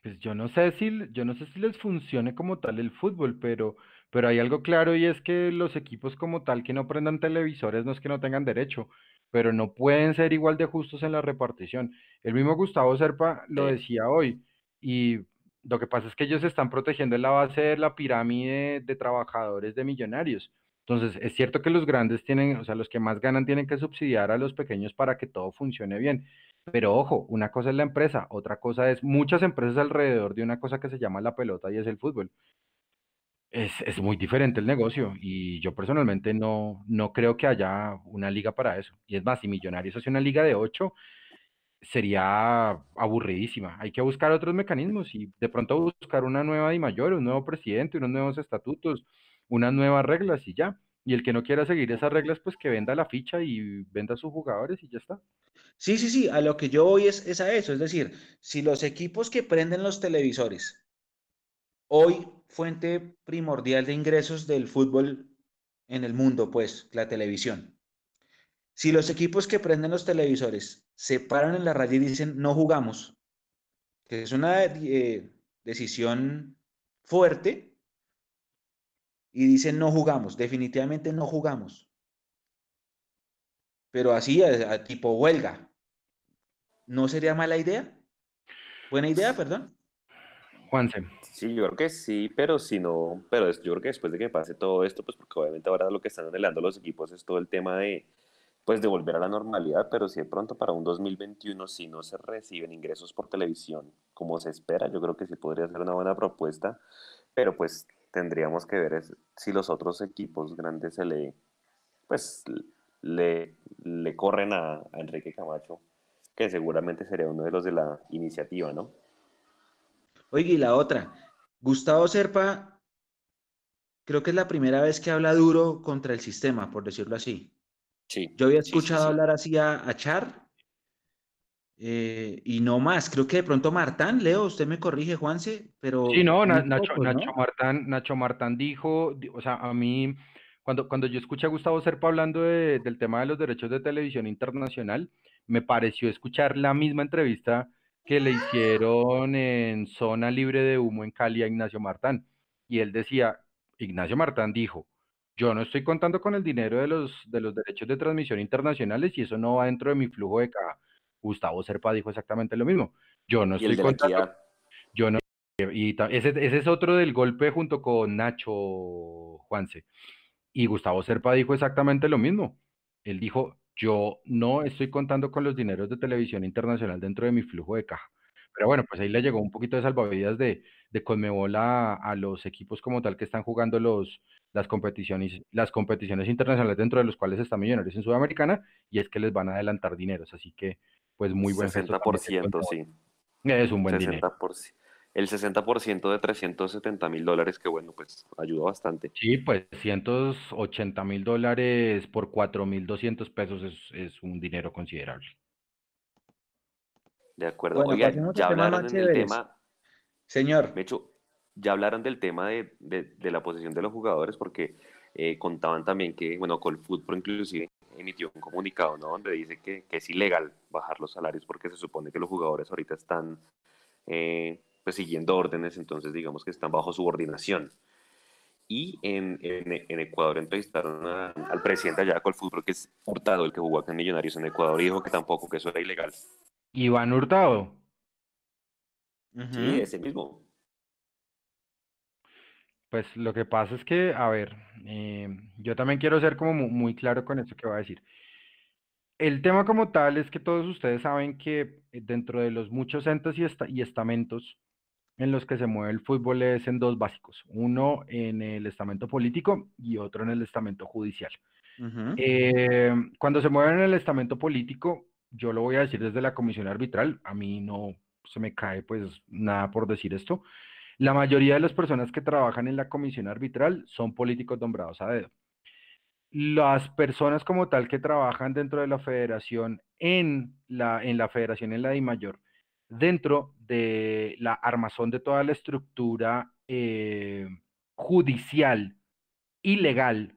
pues yo no sé si, yo no sé si les funcione como tal el fútbol, pero, pero hay algo claro y es que los equipos como tal que no prendan televisores no es que no tengan derecho, pero no pueden ser igual de justos en la repartición. El mismo Gustavo Serpa lo decía hoy y lo que pasa es que ellos están protegiendo la base de la pirámide de trabajadores de millonarios. Entonces, es cierto que los grandes tienen, o sea, los que más ganan tienen que subsidiar a los pequeños para que todo funcione bien. Pero ojo, una cosa es la empresa, otra cosa es muchas empresas alrededor de una cosa que se llama la pelota y es el fútbol. Es, es muy diferente el negocio y yo personalmente no, no creo que haya una liga para eso. Y es más, si Millonarios hace una liga de ocho, sería aburridísima. Hay que buscar otros mecanismos y de pronto buscar una nueva Di mayor, un nuevo presidente, unos nuevos estatutos, unas nuevas reglas y ya. Y el que no quiera seguir esas reglas, pues que venda la ficha y venda a sus jugadores y ya está. Sí, sí, sí, a lo que yo voy es, es a eso. Es decir, si los equipos que prenden los televisores, hoy fuente primordial de ingresos del fútbol en el mundo, pues, la televisión. Si los equipos que prenden los televisores se paran en la raya y dicen no jugamos, que es una eh, decisión fuerte, y dicen no jugamos, definitivamente no jugamos, pero así a, a tipo huelga, ¿no sería mala idea? Buena idea, perdón. Juanse. Sí, yo creo que sí, pero si no, pero es- yo creo que después de que pase todo esto, pues porque obviamente ahora lo que están anhelando los equipos es todo el tema de, pues de volver a la normalidad, pero si de pronto para un 2021 si no se reciben ingresos por televisión como se espera, yo creo que sí podría ser una buena propuesta, pero pues tendríamos que ver si los otros equipos grandes se le, pues le, le corren a, a Enrique Camacho, que seguramente sería uno de los de la iniciativa, ¿no? Oye, y la otra, Gustavo Serpa, creo que es la primera vez que habla duro contra el sistema, por decirlo así. Sí, Yo había sí, sí, escuchado sí. hablar así a, a Char eh, y no más. Creo que de pronto Martán, Leo, usted me corrige, Juanse, pero Sí, no, Na- Nacho, pocos, Nacho ¿no? Martán, Nacho Martán dijo, di- o sea, a mí, cuando, cuando yo escuché a Gustavo Serpa hablando de- del tema de los derechos de televisión internacional, me pareció escuchar la misma entrevista que le hicieron en Zona Libre de Humo en Cali a Ignacio Martán. Y él decía, Ignacio Martán dijo, yo no estoy contando con el dinero de los, de los derechos de transmisión internacionales y eso no va dentro de mi flujo de caja. Gustavo Serpa dijo exactamente lo mismo. Yo no estoy contando yo no, y ese, ese es otro del golpe junto con Nacho Juanse. Y Gustavo Serpa dijo exactamente lo mismo. Él dijo, yo no estoy contando con los dineros de televisión internacional dentro de mi flujo de caja. Pero bueno, pues ahí le llegó un poquito de salvavidas de, de Conmebol a, a los equipos como tal que están jugando los, las competiciones, las competiciones internacionales dentro de los cuales están Millonarios en Sudamericana, y es que les van a adelantar dineros. Así que, pues muy buen gesto también de 60%, Conmebol. sí. Es un buen dinero. 60%. El 60% de 370 mil dólares, que bueno, pues ayuda bastante. Sí, pues 180 mil dólares por 4.200 pesos es, es un dinero considerable. De acuerdo. Bueno, Oigan, ya hablaron en el tema, Señor, ya hablaron del tema de, de- de la posición de los jugadores, porque eh, contaban también que, bueno, Colfootpro inclusive emitió un comunicado, ¿no? Donde dice que, que es ilegal bajar los salarios porque se supone que los jugadores ahorita están eh, pues siguiendo órdenes, entonces digamos que están bajo subordinación. Y en, en- en Ecuador entrevistaron a- al presidente allá de Colfootpro, que es Hurtado, el que jugó acá en Millonarios en Ecuador, y dijo que tampoco, que eso era ilegal. Iván Hurtado. Sí, ese mismo. Pues lo que pasa es que, a ver, eh, yo también quiero ser como mu- muy, claro con esto que voy a decir. El tema como tal es que todos ustedes saben que eh, dentro de los muchos entes y, esta- y estamentos en los que se mueve el fútbol es en dos básicos, uno en el estamento político y otro en el estamento judicial. Eh, cuando se mueve en el estamento político, yo lo voy a decir desde la comisión arbitral, a mí no se me cae pues nada por decir esto. La mayoría de las personas que trabajan en la comisión arbitral son políticos nombrados a dedo. Las personas como tal que trabajan dentro de la federación, en la, en la federación, en la de mayor, dentro de la armazón de toda la estructura eh, judicial y legal,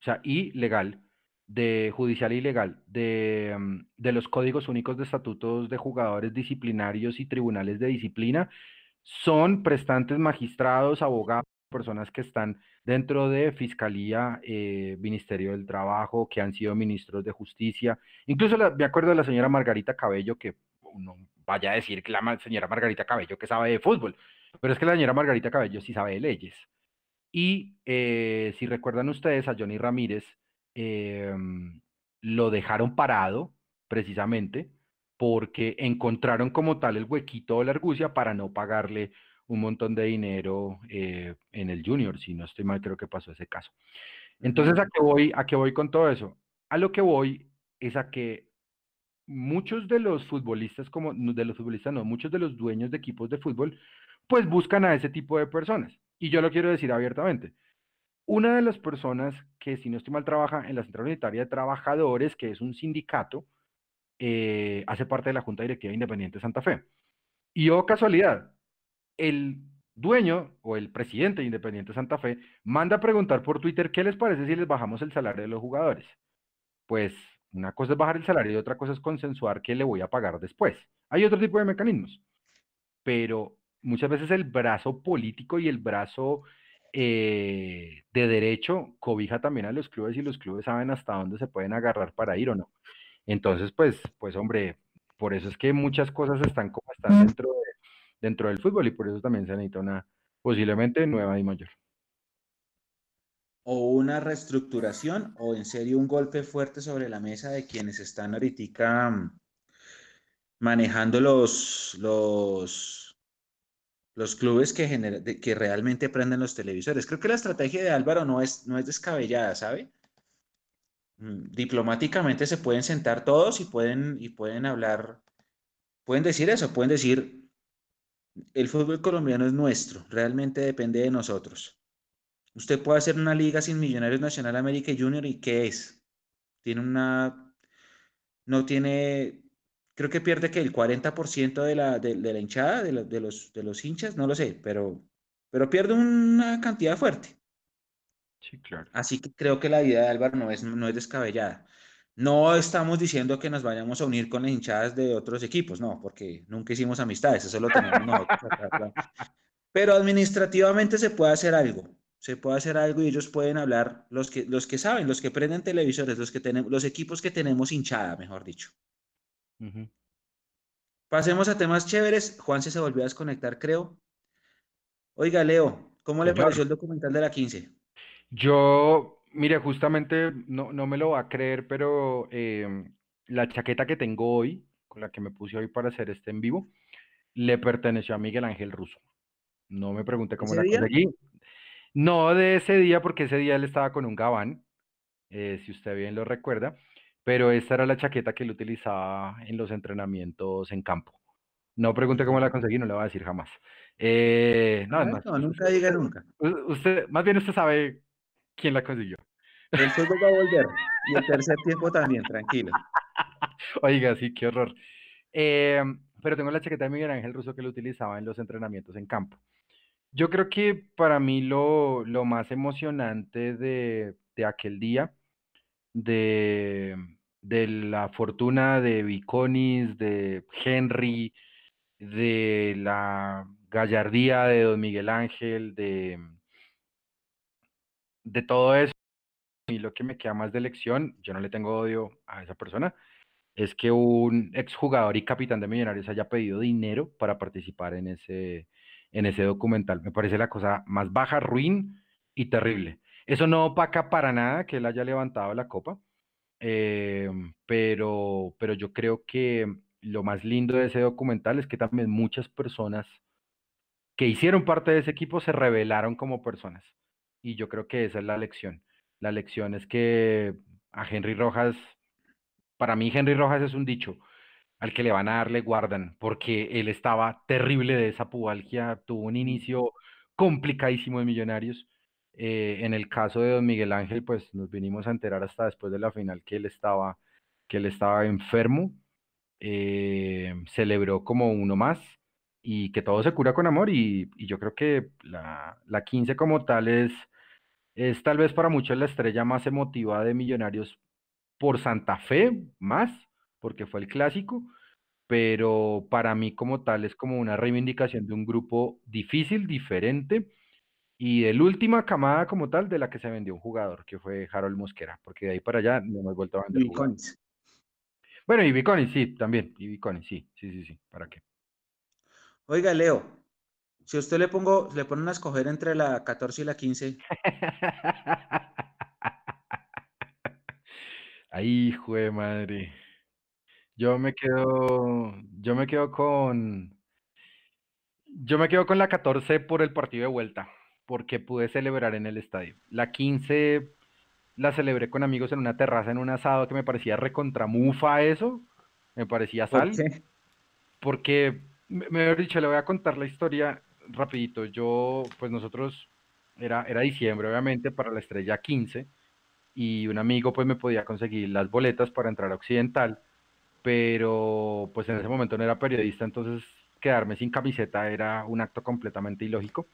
o sea, ilegal, de judicial y legal, de, mm, de los códigos únicos de estatutos de jugadores disciplinarios y tribunales de disciplina, son prestantes magistrados, abogados, personas que están dentro de Fiscalía, eh, Ministerio del Trabajo, que han sido ministros de Justicia. Incluso me acuerdo de la señora Margarita Cabello, que no vaya a decir que la señora Margarita Cabello que sabe de fútbol, pero es que la señora Margarita Cabello sí sabe de leyes. Y eh, si recuerdan ustedes a Johnny Ramírez, em, lo dejaron parado precisamente porque encontraron como tal el huequito de la argucia para no pagarle un montón de dinero eh, en el junior, si no estoy mal, creo que pasó ese caso. Entonces, ¿a qué voy? ¿A qué voy con todo eso? A lo que voy es a que muchos de los futbolistas, como de los futbolistas, no, muchos de los dueños de equipos de fútbol, pues buscan a ese tipo de personas. Y yo lo quiero decir abiertamente. Una de las personas que, si no estoy mal, trabaja en la Central Unitaria de Trabajadores, que es un sindicato, eh, hace parte de la Junta Directiva Independiente de Santa Fe. Y oh casualidad, el dueño o el presidente de Independiente Santa Fe manda a preguntar por Twitter qué les parece si les bajamos el salario de los jugadores. Pues una cosa es bajar el salario y otra cosa es consensuar qué le voy a pagar después. Hay otro tipo de mecanismos, pero muchas veces el brazo político y el brazo eh, de derecho cobija también a los clubes y los clubes saben hasta dónde se pueden agarrar para ir o no. Entonces, pues, pues hombre, por eso es que muchas cosas están como están dentro, dentro del fútbol y por eso también se necesita una posiblemente nueva y mayor. O una reestructuración o en serio un golpe fuerte sobre la mesa de quienes están ahorita mm, manejando los, los, los clubes que, que realmente prenden los televisores. Creo que la estrategia de Álvaro no es, no es descabellada, ¿sabe? Mm, diplomáticamente se pueden sentar todos y pueden, y pueden hablar, pueden decir eso, pueden decir, el fútbol colombiano es nuestro, realmente depende de nosotros. Usted puede hacer una liga sin Millonarios Nacional América Junior y ¿qué es? Tiene una, no tiene, creo que pierde que el 40% de la, de, la hinchada, de, de, los, de los hinchas, no lo sé, pero, pero pierde una cantidad fuerte. Sí, claro. Así que creo que la idea de Álvaro no es, no es descabellada. No estamos diciendo que nos vayamos a unir con las hinchadas de otros equipos, no, porque nunca hicimos amistades, eso lo tenemos nosotros. Pero administrativamente se puede hacer algo, se puede hacer algo y ellos pueden hablar, los que, los que saben, los que prenden televisores, los, que tenemos, los equipos que tenemos hinchada, mejor dicho. Pasemos a temas chéveres. Juan se volvió a desconectar, creo. Oiga, Leo, ¿cómo le pareció el documental de la 15? Yo, mire, justamente no, no me lo va a creer, pero em, la chaqueta que tengo hoy, con la que me puse hoy para hacer este en vivo, le perteneció a Miguel Ángel Russo. No me pregunté cómo la conseguí. No de ese día, porque ese día él estaba con un gabán, eh, si usted bien lo recuerda, pero esta era la chaqueta que él utilizaba en los entrenamientos en campo. No pregunte cómo la conseguí, no le voy a decir jamás. Eh, no, no, nunca diga nunca. Usted, más bien usted sabe quién la consiguió. El fútbol va a volver. Y el tercer tiempo también, tranquilo. Oiga, sí, qué horror. Em, pero tengo la chaqueta de Miguel Ángel Russo que lo utilizaba en los entrenamientos en campo. Yo creo que para mí lo, más emocionante de, aquel día, de, de, la fortuna de Viconis, de Henry, de la gallardía de Don Miguel Ángel, de, de todo eso, y lo que me queda más de lección, yo no le tengo odio a esa persona, es que un exjugador y capitán de Millonarios haya pedido dinero para participar en ese, en ese documental. Me parece la cosa más baja, ruin y terrible. Eso no opaca para nada que él haya levantado la copa, eh, pero, pero yo creo que lo más lindo de ese documental es que también muchas personas que hicieron parte de ese equipo se revelaron como personas. Y yo creo que esa es la lección. La lección es que a Henry Rojas, para mí Henry Rojas es un dicho, al que le van a dar le guardan, porque él estaba terrible de esa pubalgia, tuvo un inicio complicadísimo de Millonarios. Eh, en el caso de Don Miguel Ángel, pues nos vinimos a enterar hasta después de la final que él estaba, que él estaba enfermo. Eh, celebró como uno más y que todo se cura con amor y, yo creo que la, la 15 como tal es, es tal vez para muchos la estrella más emotiva de Millonarios por Santa Fe, más, porque fue el clásico, pero para mí como tal es como una reivindicación de un grupo difícil, diferente, y de la última camada como tal de la que se vendió un jugador, que fue Harold Mosquera, porque de ahí para allá no hemos vuelto a vender. Bueno, y Biconis, sí, también, y Biconis, sí, sí, sí, sí, ¿para qué? Oiga, Leo, si usted le pongo, le ponen a escoger entre la 14 y la 15. Ay, hijo de madre. Yo me quedo, yo me quedo con, yo me quedo con la 14 por el partido de vuelta, porque pude celebrar en el estadio. La 15 la celebré con amigos en una terraza, en un asado que me parecía recontramufa eso, me parecía sal, porque me he dicho, le voy a contar la historia rapidito. Yo, pues nosotros, era, era diciembre, obviamente, para la estrella 15, y un amigo pues me podía conseguir las boletas para entrar a Occidental, pero pues en ese momento no era periodista, entonces quedarme sin camiseta era un acto completamente ilógico.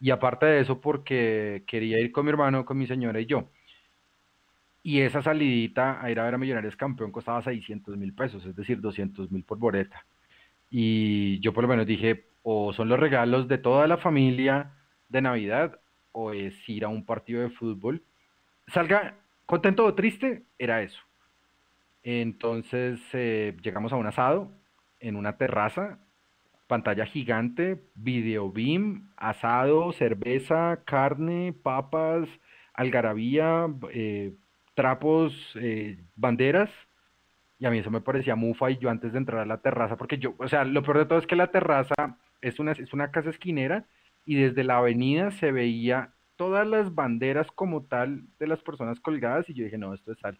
Y aparte de eso, porque quería ir con mi hermano, con mi señora y yo. Y esa salidita a ir a ver a Millonarios campeón costaba 600 mil pesos, es decir, 200 mil por boleta. Y yo por lo menos dije, o son los regalos de toda la familia de Navidad, o es ir a un partido de fútbol. Salga contento o triste, era eso. Entonces eh, llegamos a un asado en una terraza, pantalla gigante, video beam, asado, cerveza, carne, papas, algarabía, eh, trapos, eh, banderas y a mí eso me parecía mufa y yo antes de entrar a la terraza, porque yo, o sea, lo peor de todo es que la terraza es una, es una casa esquinera y desde la avenida se veía todas las banderas como tal de las personas colgadas y yo dije, no, esto es sal,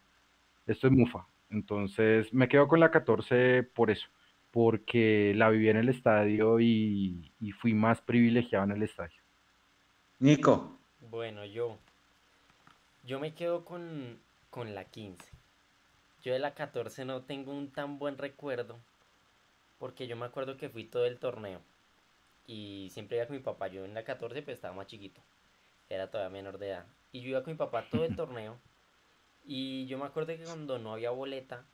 esto es mufa. Entonces me quedo con la 14 por eso, porque la viví en el estadio y, y fui más privilegiado en el estadio. Nico. Bueno, yo, yo me quedo con, con la 15 yo de la 14 no tengo un tan buen recuerdo. Porque yo me acuerdo que fui todo el torneo. Y siempre iba con mi papá. Yo en la 14 pues estaba más chiquito. Era todavía menor de edad. Y yo iba con mi papá todo el torneo. Y yo me acuerdo que cuando no había boleta,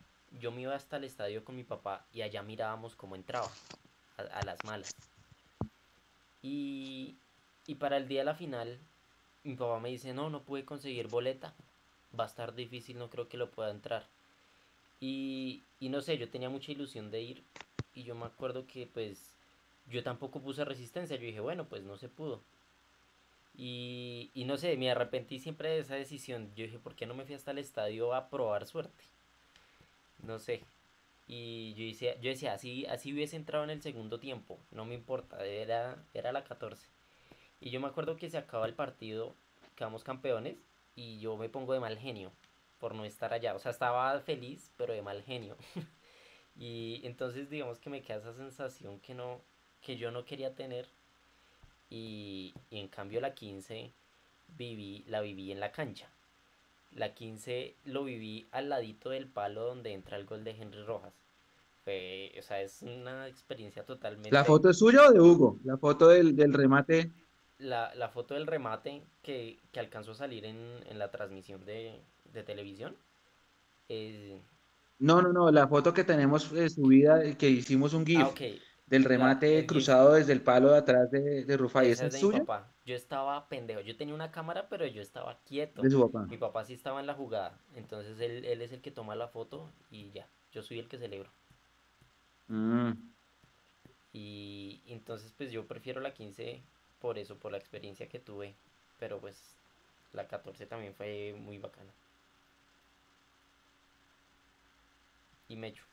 yo me iba hasta el estadio con mi papá y allá mirábamos cómo entraba. A, las malas. Y, y para el día de la final, mi papá me dice, no, no pude conseguir boleta. Va a estar difícil, no creo que lo pueda entrar. Y, no sé, yo tenía mucha ilusión de ir y yo me acuerdo que pues yo tampoco puse resistencia, yo dije, bueno, pues no se pudo. Y, y no sé, me arrepentí siempre de esa decisión. Yo dije, ¿por qué no me fui hasta el estadio a probar suerte? No sé. Y yo decía, yo decía así, así hubiese entrado en el segundo tiempo, no me importa, era, era la 14. Y yo me acuerdo que se acaba el partido, quedamos campeones y yo me pongo de mal genio por no estar allá. O sea, estaba feliz, pero de mal genio. y entonces digamos que me queda esa sensación que no, que yo no quería tener. Y, en cambio la 15 viví, la viví en la cancha. La 15 lo viví al ladito del palo donde entra el gol de Henry Rojas. o sea, es una experiencia totalmente... ¿La foto es suya o de Hugo? La foto del, remate. La, foto del remate que, alcanzó a salir en, en la transmisión de, de televisión. No, no, no, la foto que tenemos eh, subida, que hicimos un GIF ah, del remate cruzado desde el palo de atrás de, de Rufai. ¿Esa es, de papá. Yo estaba pendejo, yo tenía una cámara, pero yo estaba quieto. De su papá. Mi papá sí estaba en la jugada, entonces él, es el que toma la foto y ya, yo soy el que celebro. Mm. Y entonces pues yo prefiero la 15 por eso, por la experiencia que tuve, pero pues la 14 también fue muy bacana. y Mechu.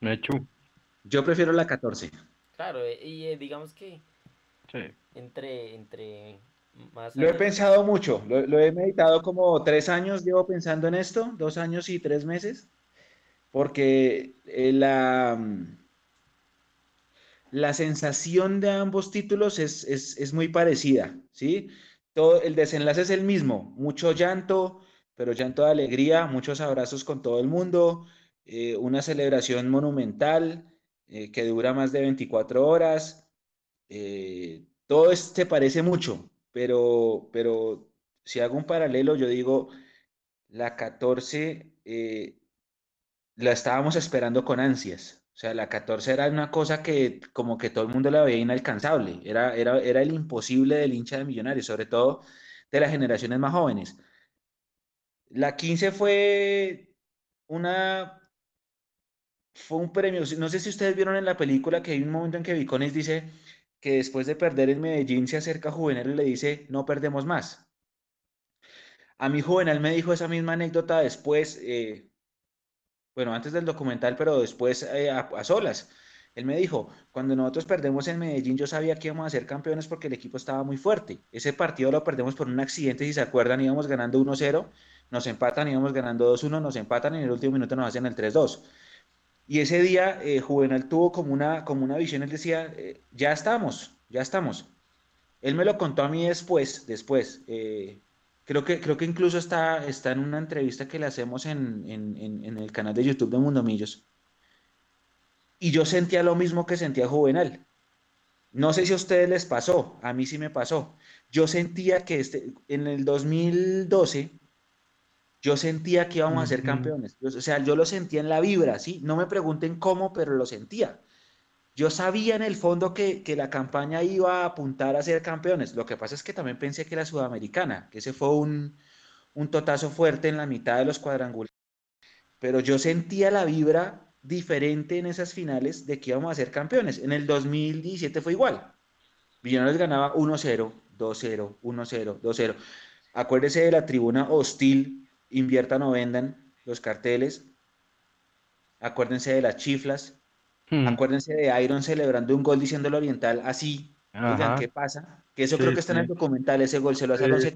Mechu. Yo prefiero la 14. Claro, eh, y eh, digamos que Entre, entre más Lo he pensado mucho, lo, he meditado como tres años, llevo pensando en esto, dos años y tres meses, porque eh, la, la sensación de ambos títulos es, es, muy parecida, ¿sí? Todo, el desenlace es el mismo, mucho llanto, pero llanto de alegría, muchos abrazos con todo el mundo, eh, una celebración monumental eh, que dura más de 24 horas. Eh, todo se parece mucho, pero, pero si hago un paralelo, yo digo, la 14 la estábamos esperando con ansias. O sea, la 14 era una cosa que como que todo el mundo la veía inalcanzable. Era, era, era el imposible del hincha de millonarios, sobre todo de las generaciones más jóvenes. La 15 fue una fue un premio. No sé si ustedes vieron en la película que hay un momento en que Vicones dice que después de perder en Medellín se acerca a Juvenal y le dice, no perdemos más. A mi Juvenal me dijo esa misma anécdota después, eh, bueno, antes del documental, pero después eh, a, solas. Él me dijo, cuando nosotros perdemos en Medellín, yo sabía que íbamos a ser campeones porque el equipo estaba muy fuerte. Ese partido lo perdemos por un accidente, si se acuerdan, íbamos ganando 1-0 nos empatan, íbamos ganando 2-1, nos empatan y en el último minuto nos hacen el 3-2. Y ese día eh, Juvenal tuvo como una, como una visión, él decía, eh, ya estamos, ya estamos. Él me lo contó a mí después, después. Eh, creo, que, creo que incluso está, está en una entrevista que le hacemos en, en, el canal de YouTube de Mundo Millos. Y yo sentía lo mismo que sentía Juvenal. No sé si a ustedes les pasó, a mí sí me pasó. Yo sentía que este, en el 2012 yo sentía que íbamos a ser campeones. O sea, yo lo sentía en la vibra, ¿sí? No me pregunten cómo, pero lo sentía. Yo sabía en el fondo que, la campaña iba a apuntar a ser campeones. Lo que pasa es que también pensé que la sudamericana, que ese fue un, un totazo fuerte en la mitad de los cuadrangulares. Pero yo sentía la vibra diferente en esas finales de que íbamos a ser campeones. En el 2017 fue igual. Millonarios ganaba 1-0, 2-0, 1-0, 2-0. Acuérdese de la tribuna hostil inviertan o vendan los carteles. Acuérdense de las chiflas. Hmm. Acuérdense de Iron celebrando un gol diciendo el oriental así. Oigan, ¿qué pasa? Que eso creo que está en el documental, ese gol se lo hace sí,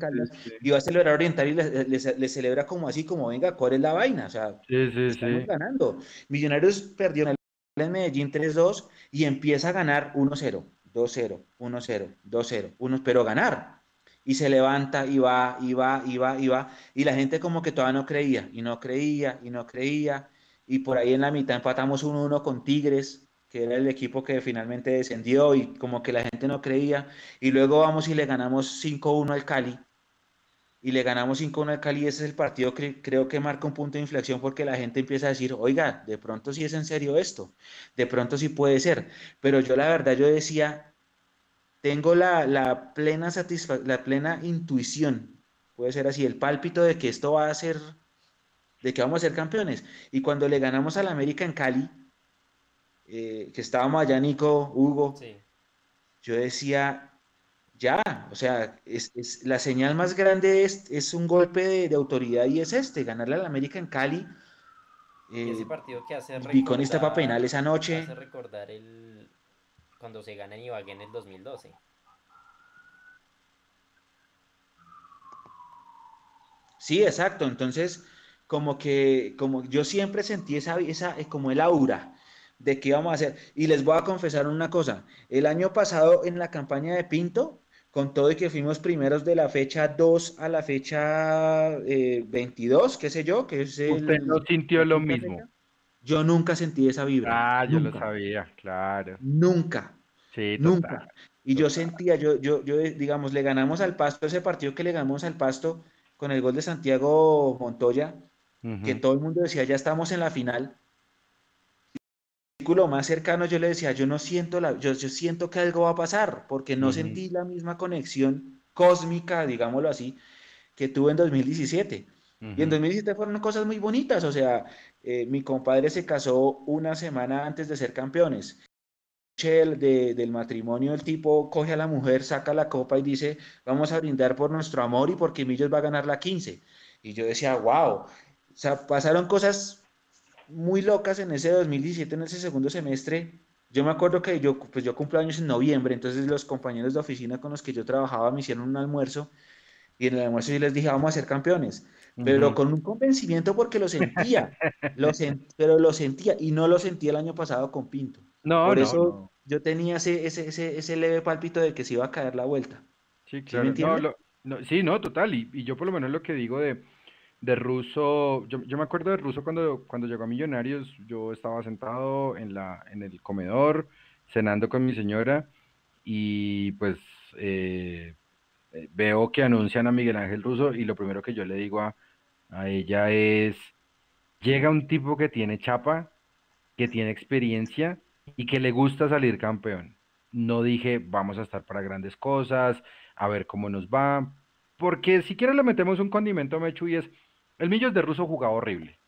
y va a celebrar Oriental y le, celebra como así, como venga, ¿cuál es la vaina? O sea, estamos ganando. Millonarios perdió en Medellín 3-2 y empieza a ganar 1-0, 2-0, 1-0, 2-0, 1 pero ganar y se levanta y va, y va, y va, y va, y la gente como que todavía no creía, y no creía, y no creía, y por ahí en la mitad empatamos 1-1 con Tigres, que era el equipo que finalmente descendió, y como que la gente no creía, y luego vamos y le ganamos 5-1 al Cali, y le ganamos 5-1 al Cali, ese es el partido que creo que marca un punto de inflexión porque la gente empieza a decir, oiga, de pronto sí es en serio esto, de pronto sí puede ser, pero yo la verdad yo decía, tengo la, plena la plena intuición, puede ser así, el pálpito de que esto va a ser, de que vamos a ser campeones. Y cuando le ganamos al América en Cali, eh, que estábamos allá, Nico, Hugo, yo decía, ya, o sea, es, la señal más grande es, es un golpe de, autoridad y es este, ganarle al América en Cali. ese eh, partido que hace recordar, para penal esa noche. Hace recordar el, cuando se gana en Ibagué en el 2012. Sí, exacto. Entonces, como que, como yo siempre sentí esa, esa, eh, como el aura de que íbamos a hacer. Y les voy a confesar una cosa. El año pasado en la campaña de Pinto, con todo y que fuimos primeros de la fecha 2 a la fecha 22, eh, qué sé yo, que es Usted no sintió lo mismo. Yo nunca sentí esa vibra. Ah, yo lo sabía, claro. Nunca. Sí, nunca. Y yo sentía, yo, yo, yo, digamos, le ganamos al Pasto, ese partido que le ganamos al Pasto con el gol de Santiago Montoya, que todo el mundo decía, ya estamos en la final. Lo más cercano yo le decía, yo no siento, la, yo, yo siento que algo va a pasar, porque no sentí la misma conexión cósmica, digámoslo así, que tuve en 2017. Y en 2017 fueron cosas muy bonitas, o sea, eh, mi compadre se casó una semana antes de ser campeones. De, del matrimonio, el tipo coge a la mujer, saca la copa y dice, vamos a brindar por nuestro amor y porque Millos va a ganar la 15. Y yo decía, wow, o sea, pasaron cosas muy locas en ese 2017, en ese segundo semestre, Yo me acuerdo que yo, pues yo cumplo años en noviembre, entonces los compañeros de oficina con los que yo trabajaba me hicieron un almuerzo y en el almuerzo yo les dije, vamos a ser campeones, pero con un convencimiento porque lo sentía, lo sen- pero lo sentía y no lo sentí el año pasado con Pinto. No, Por no, eso no. yo tenía ese, ese, ese, ese leve pálpito de que se iba a caer la vuelta. Sí, ¿Sí me claro. Lo- no, sí, no, total. Y, y yo por lo menos lo que digo de, de Russo, yo, yo me acuerdo de Russo cuando, cuando llegó a Millonarios, yo estaba sentado en la, en el comedor, cenando con mi señora, y pues eh, eh, veo que anuncian a Miguel Ángel Russo, y lo primero que yo le digo a, a ella es, llega un tipo que tiene chapa, que tiene experiencia y que le gusta salir campeón. No dije, vamos a estar para grandes cosas, a ver cómo nos va, porque si quieres le metemos un condimento a Mechu y es, el Millos de Russo jugaba horrible,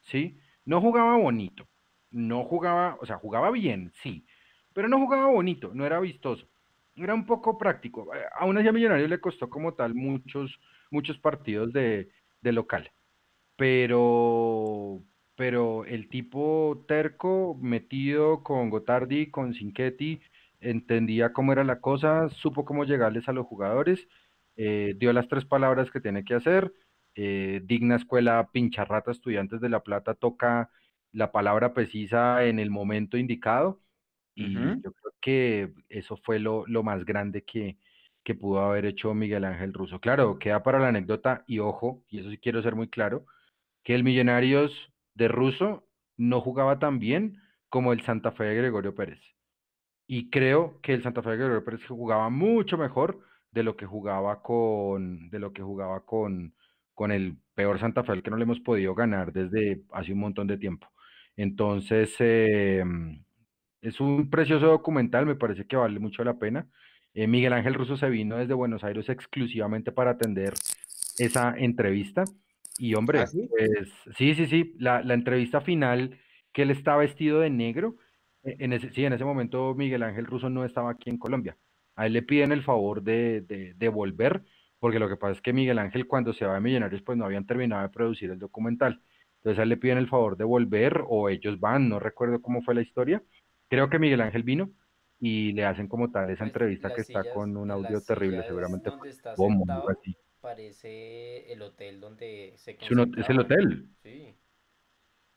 ¿sí? No jugaba bonito, no jugaba, o sea, jugaba bien, sí, pero no jugaba bonito, no era vistoso, era un poco práctico. Aún así a Millonarios le costó como tal muchos, muchos partidos de, de local, pero, pero el tipo terco, metido con Gotardi, con Sinchetti, entendía cómo era la cosa, supo cómo llegarles a los jugadores, eh, dio las tres palabras que tiene que hacer, eh, digna escuela, pincharrata, estudiantes de La Plata, toca la palabra precisa en el momento indicado, y yo creo que eso fue lo, lo más grande que, que pudo haber hecho Miguel Ángel Russo. Claro, queda para la anécdota, y ojo, y eso sí quiero ser muy claro, que el Millonarios de Russo no jugaba tan bien como el Santa Fe de Gregorio Pérez. Y creo que el Santa Fe de Gregorio Pérez jugaba mucho mejor de lo que jugaba con, de lo que jugaba con, con el peor Santa Fe, al que no le hemos podido ganar desde hace un montón de tiempo. Entonces, eh, es un precioso documental, me parece que vale mucho la pena. Eh, Miguel Ángel Russo se vino desde Buenos Aires exclusivamente para atender esa entrevista. Y hombre, ¿Ah, sí? pues sí, sí, sí, la, la entrevista final que él está vestido de negro, eh, en ese, sí, en ese momento Miguel Ángel Russo no estaba aquí en Colombia. A él le piden el favor de, de, de volver, porque lo que pasa es que Miguel Ángel cuando se va de Millonarios pues no habían terminado de producir el documental. Entonces a él le piden el favor de volver o ellos van, no recuerdo cómo fue la historia. Creo que Miguel Ángel vino y le hacen como tal esa Pues, entrevista las que está con un audio terrible, seguramente donde está como sentado, algo así. parece el hotel donde se Es, un es el hotel. Sí.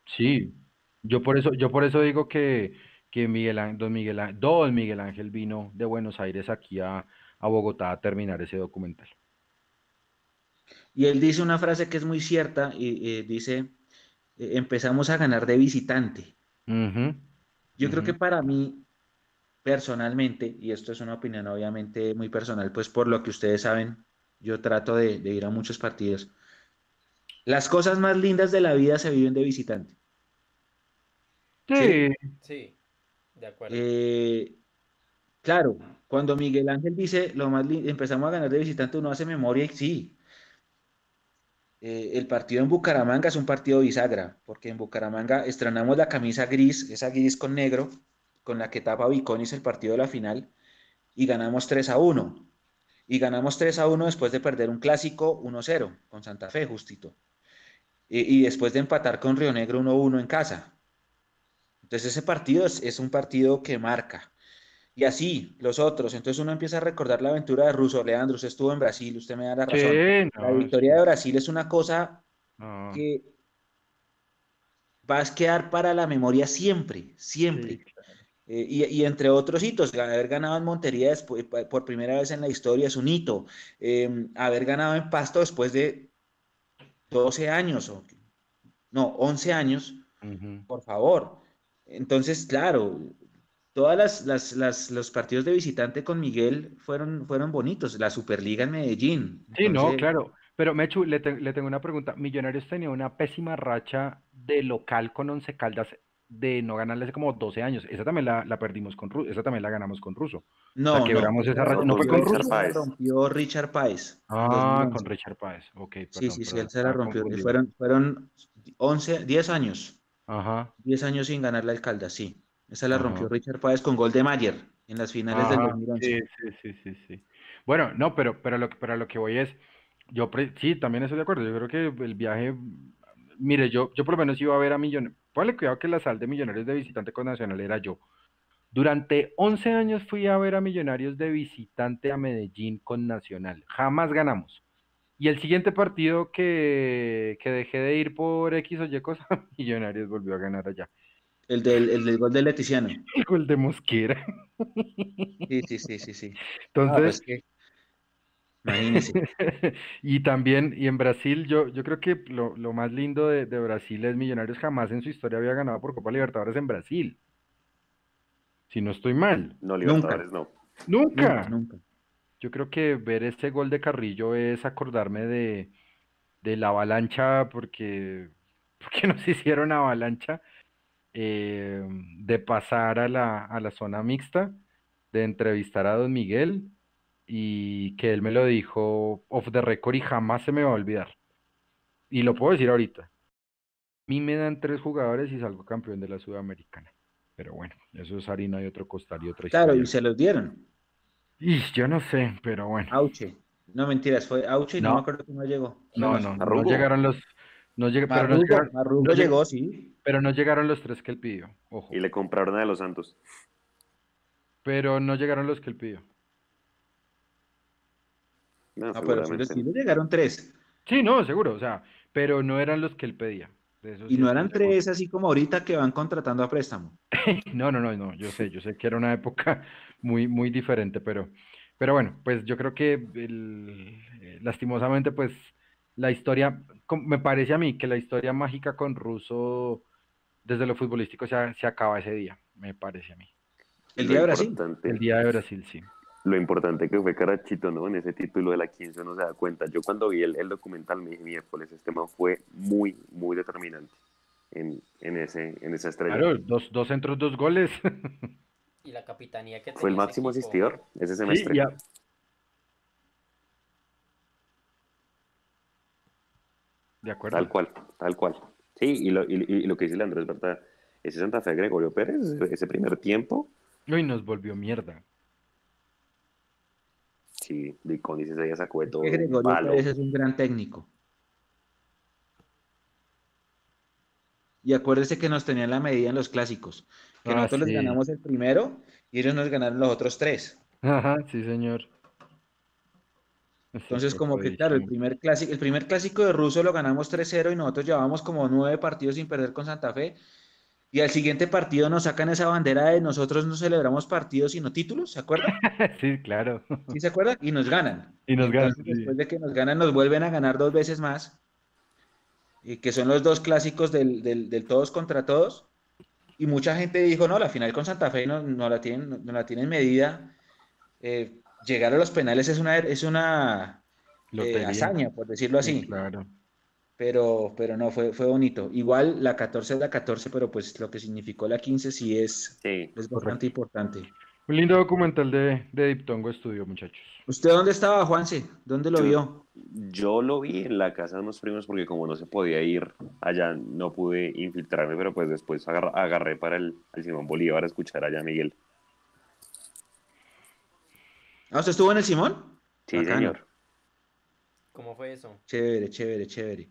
Sí, yo por eso, yo por eso digo que, que Miguel, don Miguel, don Miguel Ángel vino de Buenos Aires aquí a, a Bogotá a terminar ese documental. Y él dice una frase que es muy cierta y dice, eh, empezamos a ganar de visitante. Yo creo que para mí, personalmente, y esto es una opinión obviamente muy personal, pues por lo que ustedes saben, yo trato de, de ir a muchos partidos. Las cosas más lindas de la vida se viven de visitante. Sí, Sí, de acuerdo. Eh, claro, cuando Miguel Ángel dice lo más lindo, empezamos a ganar de visitante, uno hace memoria y sí. Eh, el partido en Bucaramanga es un partido bisagra, porque en Bucaramanga estrenamos la camisa gris, esa gris con negro, con la que tapa Viconis el partido de la final, y ganamos 3 a 1. Y ganamos 3 a 1 después de perder un clásico 1-0 con Santa Fe, justito. Y, y después de empatar con Río Negro 1-1 en casa. Entonces ese partido es, es un partido que marca. Y así, los otros. Entonces uno empieza a recordar la aventura de Russo. Leandro, usted estuvo en Brasil, usted me da la razón. sí, La victoria de Brasil es una cosa no, que va a quedar para la memoria siempre, siempre. sí. Eh, y, y entre otros hitos, haber ganado en Montería después, por primera vez en la historia es un hito. Eh, haber ganado en Pasto después de 12 años, o, no, 11 años, por favor. Entonces, claro, todas las, las, las- los partidos de visitante con Miguel fueron, fueron bonitos. La Superliga en Medellín. Sí, no, claro. Pero Mechu, le, te- le tengo una pregunta. Millonarios tenía una pésima racha de local con Once Caldas de no ganarle hace como 12 años. Esa también la, la perdimos con Russo, esa también la ganamos con Russo. No, no, quebramos esa la racha. ¿No fue con esa la Páez. rompió Richard Páez Ah, 2011. con Richard Páez. Ok, Sí, perdón, sí, sí, él se la rompió. Fueron, fueron 11, 10 años. Ajá, 10 años sin ganar la alcalda, sí. Esa la rompió. Richard Páez con gol de Mayer en las finales del ajá, 2011. sí, sí, sí, sí, sí. Bueno, no, pero, pero, lo, que- pero lo que voy es, yo pre- sí, también estoy de acuerdo. Yo creo que el viaje, mire, yo, yo por lo menos iba a ver a Millonarios. Póngale cuidado que la sal de Millonarios de visitante con Nacional era yo. Durante 11 años fui a ver a Millonarios de visitante a Medellín con Nacional. Jamás ganamos. Y el siguiente partido que, que dejé de ir por X o Y cosa, Millonarios volvió a ganar allá. El del, el del gol de Leticiano. El gol de Mosquera. Sí, sí, sí, sí, sí. Entonces, No, pues y también, y en Brasil, yo, yo creo que lo, lo más lindo de, de Brasil es Millonarios jamás en su historia había ganado por Copa Libertadores en Brasil. Si no estoy mal. No, Libertadores no. Nunca. Nunca, nunca. Yo creo que ver ese gol de Carrillo es acordarme de, de la avalancha, porque, porque nos hicieron avalancha, eh, de pasar a la, a la zona mixta, de entrevistar a Don Miguel y que él me lo dijo off the record y jamás se me va a olvidar. Y lo puedo decir ahorita. A mí me dan tres jugadores y salgo campeón de la Sudamericana. Pero bueno, eso es harina de otro costal y otra Claro, historia. y se los dieron. Y yo no sé, pero bueno. Auche. No, mentiras, fue Auche y no, No. me acuerdo quién no llegó. No, no, no llegaron los, no pero, no llegaron, Marrugo llegó, sí. pero no llegaron los tres que él pidió, ojo, Y le compraron a de los Santos. pero no llegaron los que él pidió. No, pero sí, seguramente. sí le llegaron tres. Sí, no, seguro, o sea, pero no eran los que él pedía. eso Y sí no eran tres así como ahorita que van contratando a préstamo. No, no, no, no, yo sé, yo sé que era una época muy, muy diferente, pero, pero bueno, pues yo creo que el- eh, lastimosamente, pues la historia, me parece a mí que la historia mágica con Russo desde lo futbolístico se, se acaba ese día, me parece a mí. El Lo día de Brasil. El día de Brasil, sí. Lo importante que fue Carachito, ¿no? En ese título de la 15 uno se da cuenta. Yo cuando vi el, el documental me dije, miércoles, este man fue muy, muy determinante en, en, ese, en esa estrella. Claro, dos, dos centros, dos goles. Y la capitanía que Fue el máximo equipo. asistidor ese Sí, semestre. y a- De acuerdo. Tal cual, tal cual. Sí, y lo, y, y lo que dice Leandro es verdad. Ese Santa Fe Gregorio Pérez, ese, ese primer tiempo, Uy, nos volvió mierda. Sí, Viconis ese día sacó de todo Que Gregorio malo. Pérez es un gran técnico. Y acuérdese que nos tenían la medida en los clásicos. Que Ah, nosotros sí. les ganamos el primero y ellos nos ganaron los otros tres. Ajá, sí, señor. Entonces, como que, claro, el primer clásico, el primer clásico de Russo lo ganamos 3-0 y nosotros llevamos como nueve partidos sin perder con Santa Fe. Y al siguiente partido nos sacan esa bandera de nosotros no celebramos partidos sino títulos, ¿se acuerdan? Sí, claro. ¿Sí se acuerdan? Y nos ganan. Y nos ganan. Sí. después de que nos ganan, nos vuelven a ganar dos veces más. Y que son los dos clásicos del, del- del todos contra todos. Y mucha gente dijo, no, la final con Santa Fe no, no la tienen, no, no la tienen medida. Eh, llegar a los penales es una, es una eh, hazaña, por decirlo Sí, así. claro. Pero, pero no, fue, fue bonito. Igual la 14 es la 14, pero pues lo que significó la 15 sí es, Sí, es bastante importante. Un lindo documental de, de Diptongo Estudio, muchachos. ¿Usted dónde estaba, Juanse? ¿Dónde lo Yo- vio? yo lo vi en la casa de unos primos porque como no se podía ir allá, no pude infiltrarme, pero pues después agarra- agarré para el, el Simón Bolívar a escuchar allá a Miguel. Ah, ¿usted estuvo en el Simón? Sí, Bacano. señor. ¿Cómo fue eso? Chévere, chévere, chévere.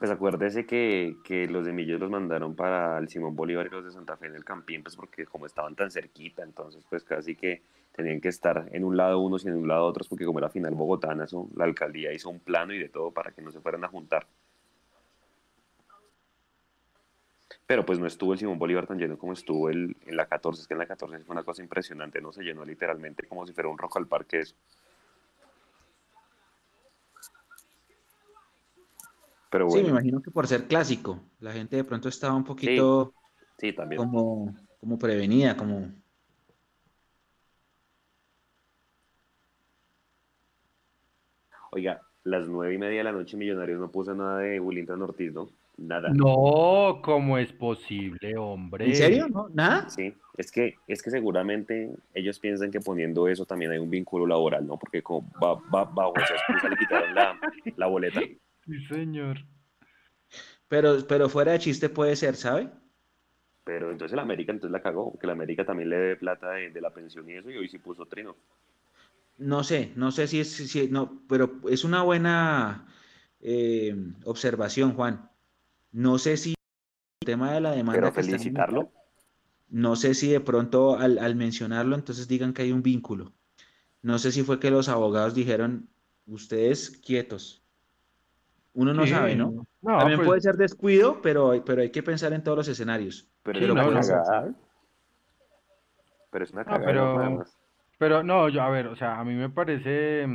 Pues acuérdese que, que los de Millos los mandaron para el Simón Bolívar y los de Santa Fe en el Campín, pues porque como estaban tan cerquita, entonces pues casi que tenían que estar en un lado unos y en un lado otros, porque como era final bogotana, eso, la alcaldía hizo un plano y de todo para que no se fueran a juntar. Pero pues no estuvo el Simón Bolívar tan lleno como estuvo el, en la 14, es que en la 14 fue una cosa impresionante, no se llenó literalmente como si fuera un rojo al parque eso. Pero Sí, me imagino que por ser clásico, la gente de pronto estaba un poquito sí, también. como, como prevenida, como... Oiga, las nueve y media de la noche Millonarios no puso nada de Willington Ortiz, ¿no? Nada. No, ¿cómo es posible, hombre? ¿En serio? ¿No? ¿Nada? Sí, es que, es que seguramente ellos piensan que poniendo eso también hay un vínculo laboral, ¿no? Porque como va, va- bajo esa excusa le quitaron la, la boleta. Sí, señor. Pero, pero fuera de chiste puede ser, ¿sabe? Pero entonces el América entonces la cagó, porque el América también le debe plata de, de la pensión y eso, y hoy sí puso trino. No sé, no sé si es, si, no, pero es una buena eh, observación, Juan. No sé si el tema de la demanda Pero está felicitarlo, No sé si de pronto al, al mencionarlo, entonces digan que hay un vínculo. No sé si fue que los abogados dijeron, ustedes quietos. Uno no Sí, sabe, ¿no? No, También pues, puede ser descuido, pero, pero hay que pensar en todos los escenarios. Pero Sí, es una no, no. cagada. Pero es una cagada. Pero no, yo, a ver, o sea, a mí me parece,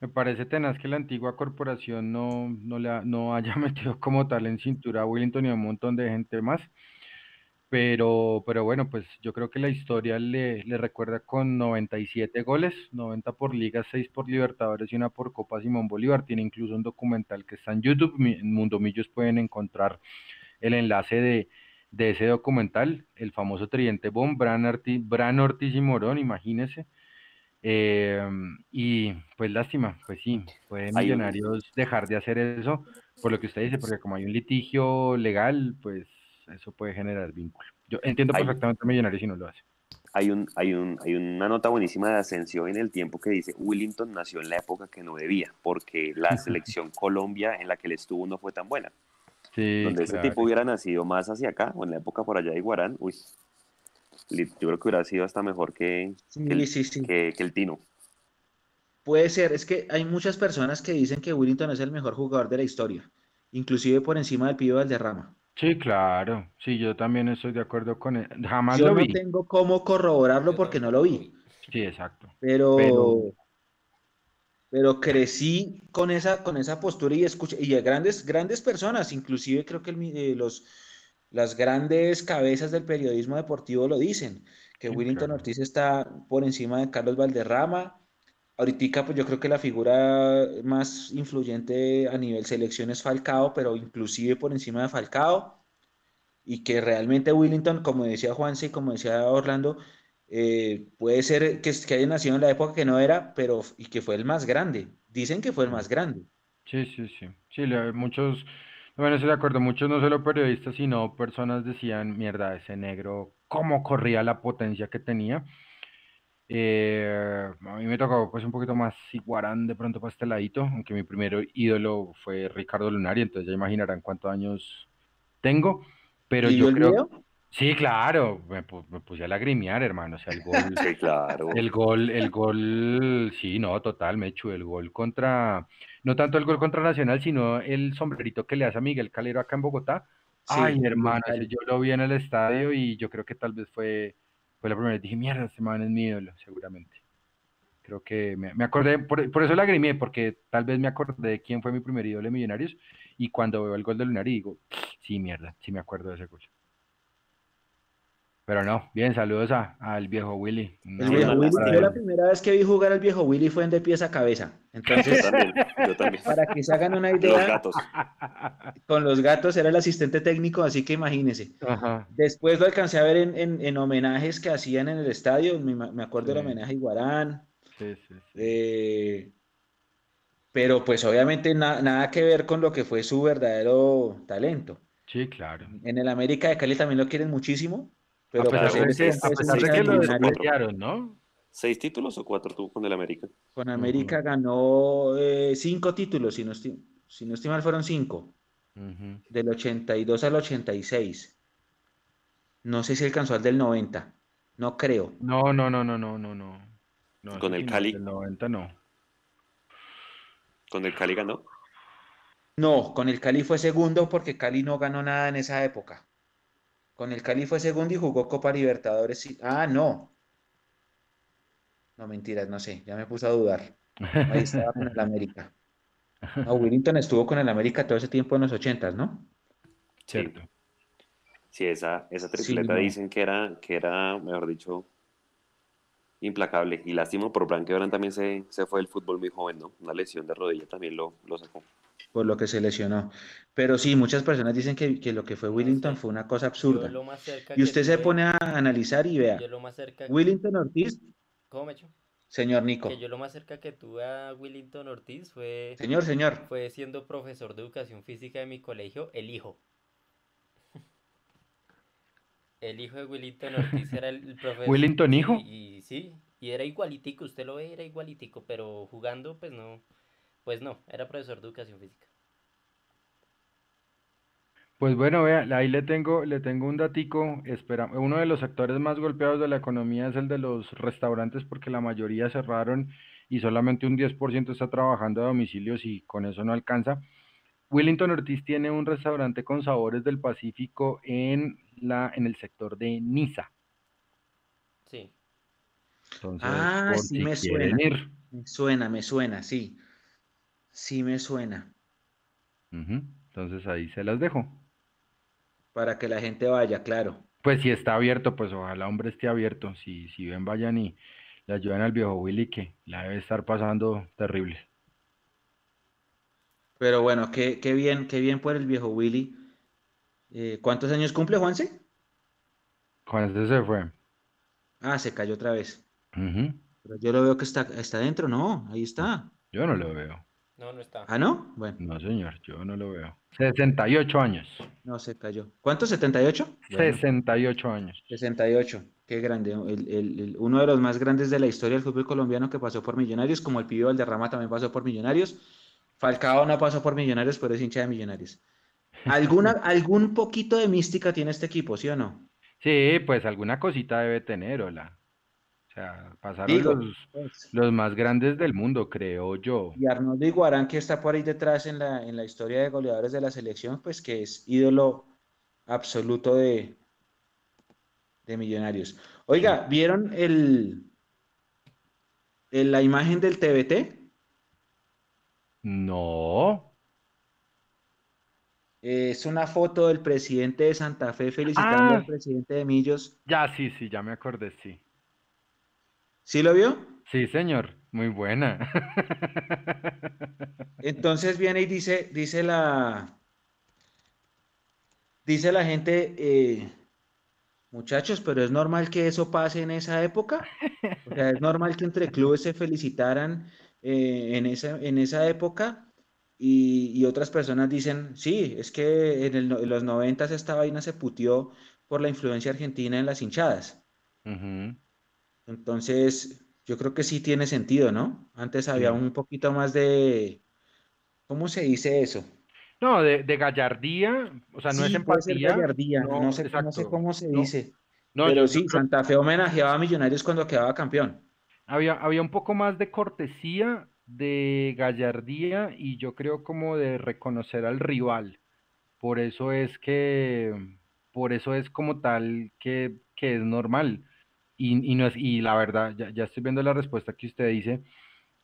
me parece tenaz que la antigua corporación no, no, le ha- no haya metido como tal en cintura a Willington y a un montón de gente más. Pero, pero bueno, pues yo creo que la historia le, le recuerda con 97 goles, 90 por Liga, 6 por Libertadores y una por Copa Simón Bolívar. Tiene incluso un documental que está en YouTube. En Mundo Millos pueden encontrar el enlace de, de ese documental, el famoso Tridente Bomb, Bran, Orti- Bran Ortiz y Morón, imagínese. Eh, y pues lástima, pues sí, puede Hay un- Millonarios dejar de hacer eso, por lo que usted dice, porque como hay un litigio legal, pues eso puede generar vínculo. Yo entiendo Hay- perfectamente a Millonarios si no lo hace. Hay, un, hay, un, hay una nota buenísima de Ascensión en el tiempo que dice Willington nació en la época que no debía, porque la selección Colombia en la que él estuvo no fue tan buena. Sí, Donde ese tipo hubiera nacido más hacia acá, o en la época por allá de Iguarán, uy, yo creo que hubiera sido hasta mejor que, Sí, que, el, sí, sí. que- que el Tino. Puede ser, es que hay muchas personas que dicen que Willington es el mejor jugador de la historia, inclusive por encima del Pío Valderrama. Sí, claro, sí, yo también estoy de acuerdo con él. Jamás Yo lo no vi. tengo cómo corroborarlo Yo porque no tampoco lo vi, Sí, exacto. pero, Pero- pero crecí con esa, con esa postura y escuché, y a grandes, grandes personas, inclusive creo que el eh, los, las grandes cabezas del periodismo deportivo lo dicen, que Sí, Willington claro. Ortiz está por encima de Carlos Valderrama. Ahorita, pues yo creo que la figura más influyente a nivel selección es Falcao, pero inclusive por encima de Falcao. Y que realmente Willington, como decía Juanse y como decía Orlando, eh, puede ser que, que haya nacido en la época que no era, pero y que fue el más grande. Dicen que fue el más grande. Sí, sí, sí. Sí, le- muchos, bueno, estoy de acuerdo, muchos no solo periodistas, sino personas decían, mierda, ese negro, cómo corría la potencia que tenía. Eh, a mí me tocó pues un poquito más Iguarán de pronto para este ladito, aunque mi primer ídolo fue Ricardo Lunari, entonces ya imaginarán cuántos años tengo, pero ¿Y yo el creo, sí, claro, me, pu- me puse a lagrimear, hermano, o sea, el gol, Sí, claro. el gol, el gol, sí, no, total, Mechu, el gol contra, no tanto el gol contra Nacional, sino el sombrerito que le hace a Miguel Calero acá en Bogotá. Sí, Ay, hermano, yo lo vi en el estadio y yo creo que tal vez fue, fue la primera vez. Dije, mierda, este man es mi ídolo, seguramente. Creo que me, me acordé, por, por eso lagrimé, porque tal vez me acordé de quién fue mi primer ídolo de Millonarios y cuando veo el gol de Lunari digo, sí, mierda, sí me acuerdo de ese gol. Pero no, bien, saludos a, al viejo Willy. El viejo no, Willy, yo la primera vez que vi jugar al viejo Willy fue en de pies a cabeza. Yo Entonces, también, yo también. para que se hagan una Los idea, gatos. con los gatos era el asistente técnico, así que imagínense. Ajá, Después lo alcancé a ver en, en- en homenajes que hacían en el estadio. Me, me acuerdo del Sí. homenaje a Iguarán. sí, sí, sí. eh, pero pues obviamente na- nada que ver con lo que fue su verdadero talento. Sí, claro. En el América de Cali también lo quieren muchísimo, pero a pesar, pues de que, tiempo a pesar de que lo despreciaron, ¿no? ¿Seis títulos o cuatro tuvo con el América? Con América ganó eh, cinco títulos, si no estoy, si no estoy mal fueron cinco, del 82 al 86. No sé si alcanzó al del 90, no creo. No, no, no, no, no, no, no. No, Con el Cali. del 90 no. Con el Cali ganó. No, con el Cali fue segundo porque Cali no ganó nada en esa época. Con el Cali fue segundo y jugó Copa Libertadores. sí. Ah, no. No, mentiras, no sé, ya me puse a dudar. Ahí estaba con el América. No, Willington estuvo con el América todo ese tiempo en los ochentas, ¿no? Cierto. Sí, esa, esa Sí, tripleta no. dicen que era, que era, mejor dicho, implacable. Y lástima por Frank Brand también se, se fue del fútbol muy joven, ¿no? Una lesión de rodilla también lo, lo sacó. Por lo que se lesionó. Pero sí, muchas personas dicen que, que lo que fue Willington fue una cosa absurda. lo más cerca Y usted se pone a analizar y vea. Yo lo más cerca Willington Ortiz, ¿Cómo me echo? señor Nico. Que yo lo más cerca que tuve a Willington Ortiz fue, Señor, señor. fue siendo profesor de educación física de mi colegio, el hijo. El hijo de Willington Ortiz era el, profesor. ¿Willington hijo? Y, sí, y era igualitico, usted lo ve, era igualitico, pero jugando, pues no, pues no, era profesor de educación física. Pues bueno, vea, ahí le tengo, le tengo un datico. Espera, uno de los sectores más golpeados de la economía es el de los restaurantes porque la mayoría cerraron y solamente un 10% está trabajando a domicilios y con eso no alcanza. Willington Ortiz tiene un restaurante con sabores del Pacífico en la en el sector de Niza. Sí. Entonces, Ah, sí me suena. ir. Me suena, me suena, sí. Sí me suena. Entonces ahí se las dejo. Para que la gente vaya, claro. Pues si está abierto, pues ojalá hombre esté abierto. Si, si ven, vayan y le ayuden al viejo Willy que la debe estar pasando terrible. Pero bueno, qué, qué bien, qué bien por el viejo Willy. Eh, ¿cuántos años cumple, Juanse? Juan ese se fue. Ah, se cayó otra vez. Pero yo lo veo que está, está dentro, no, ahí está. Yo no lo veo. No, no está. Ah, ¿no? Bueno, No, señor, yo no lo veo. 68 años. no se cayó. ¿Cuántos? ¿78? Bueno, 68 años. 68. Qué grande. El- el- el- uno de los más grandes de la historia del fútbol colombiano que pasó por Millonarios, como el Pío Valderrama también pasó por Millonarios. Falcao no pasó por Millonarios, pero es hincha de Millonarios. ¿Alguna, algún poquito de mística tiene este equipo, sí o no? Sí, pues alguna cosita debe tener, hola. O sea, pasaron Digo, los, pues, los más grandes del mundo, creo yo. y Arnoldo Iguarán, que está por ahí detrás en la, en la historia de goleadores de la selección, pues que es ídolo absoluto de, de Millonarios. Oiga, ¿vieron el, el- la imagen del TBT? No. Es una foto del presidente de Santa Fe felicitando Ah. al presidente de Millos. Ya, sí, sí, ya me acordé, sí. ¿Sí lo vio? Sí, señor, muy buena. Entonces viene y dice, dice la, dice la gente, eh, muchachos, pero es normal que eso pase en esa época. O sea, es normal que entre clubes se felicitaran eh, en esa, en esa época. Y, y otras personas dicen, sí, es que en, el en los noventas esta vaina se putió por la influencia argentina en las hinchadas. Entonces, yo creo que sí tiene sentido, ¿no? Antes había un poquito más de, ¿cómo se dice eso? No, de, de gallardía, o sea, no es Sí, ser empatía. gallardía, no, no, sé, no sé exacto. cómo se No, dice, No, pero yo sí, creo- Santa Fe homenajeaba a Millonarios cuando quedaba campeón. Había, había un poco más de cortesía, de gallardía y yo creo como de reconocer al rival. Por eso es que, por eso es como tal que, que es normal. Y, y no es, y la verdad, ya, ya estoy viendo la respuesta que usted dice,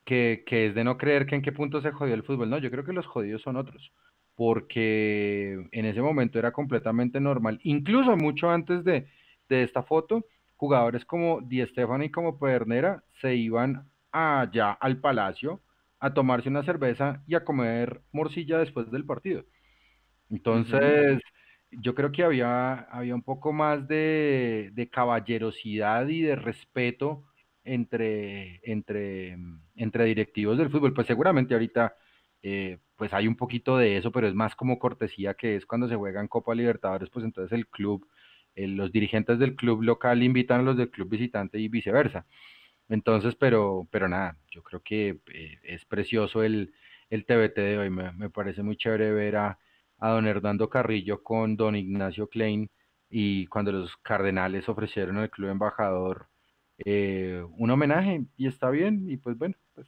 que, que es de no creer que en qué punto se jodió el fútbol. No, yo creo que los jodidos son otros, porque en ese momento era completamente normal. Incluso mucho antes de, de esta foto, jugadores como Di Stéfano y como Pedernera se iban allá al Palacio a tomarse una cerveza y a comer morcilla después del partido. Entonces, yo creo que había, había un poco más de, de caballerosidad y de respeto entre, entre, entre directivos del fútbol. Pues seguramente ahorita eh, pues hay un poquito de eso, pero es más como cortesía que es cuando se juegan Copa Libertadores, pues entonces el club, eh, los dirigentes del club local invitan a los del club visitante y viceversa. Entonces, pero, pero nada, yo creo que eh, es precioso el, el TBT de hoy. Me, me parece muy chévere ver a, a don Hernando Carrillo con don Ignacio Klein y cuando los Cardenales ofrecieron al Club Embajador eh, un homenaje y está bien y pues bueno, pues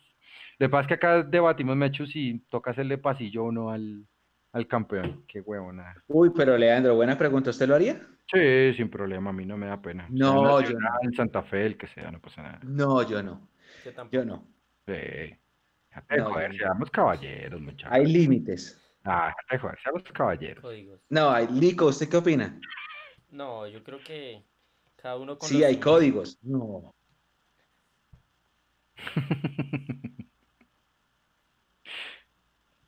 lo que pasa es que acá debatimos mechos si toca hacerle pasillo o no al, al campeón, qué huevona. Uy, pero Leandro, buena pregunta, ¿usted lo haría? Sí, sin problema, a mí no me da pena. No, yo no. Santa Fe, el que sea, no pasa nada. No, yo no, Yo tampoco. yo no. Sí. Déjate No, joder, no. seamos caballeros, muchachos. Hay límites. Ah, de joder, seamos caballeros. Códigos. No, hay, Nico, ¿usted qué opina? No, yo creo que cada uno con Sí, los hay suyos. códigos. No.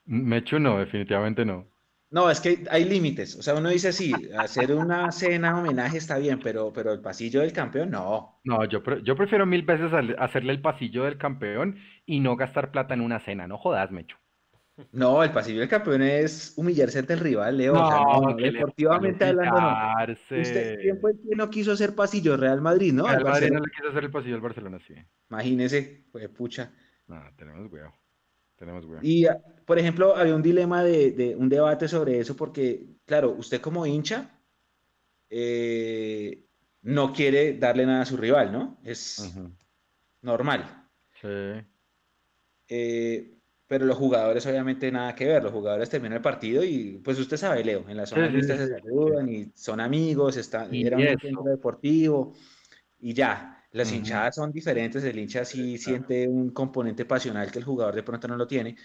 Mechu no, definitivamente no. No, es que hay límites. O sea, uno dice sí, hacer una cena homenaje está bien, pero, pero el pasillo del campeón, no. No, yo, pre- yo prefiero mil veces hacerle el pasillo del campeón y no gastar plata en una cena. No jodas, Mechu. No, el pasillo del campeón es humillarse ante el rival, Leo. o sea, no, deportivamente hablando, no. ¿Usted quién fue el que no quiso hacer pasillo? Real Madrid, ¿no? Al El Madrid no le quiso hacer el pasillo al Barcelona, sí. Imagínese, fue pucha. No, tenemos huevo. tenemos weón. Y, por ejemplo, había un dilema de, de un debate sobre eso porque, claro, usted como hincha eh, no quiere darle nada a su rival, ¿no? Es normal. Sí. Eh, pero los jugadores obviamente nada que ver, los jugadores terminan el partido y pues usted sabe, Leo, en la zona Sí, sí, mixta sí, se saludan y son amigos, está, Y era un eso. encuentro deportivo y ya, las hinchadas son diferentes, el hincha sí siente un componente pasional que el jugador de pronto no lo tiene,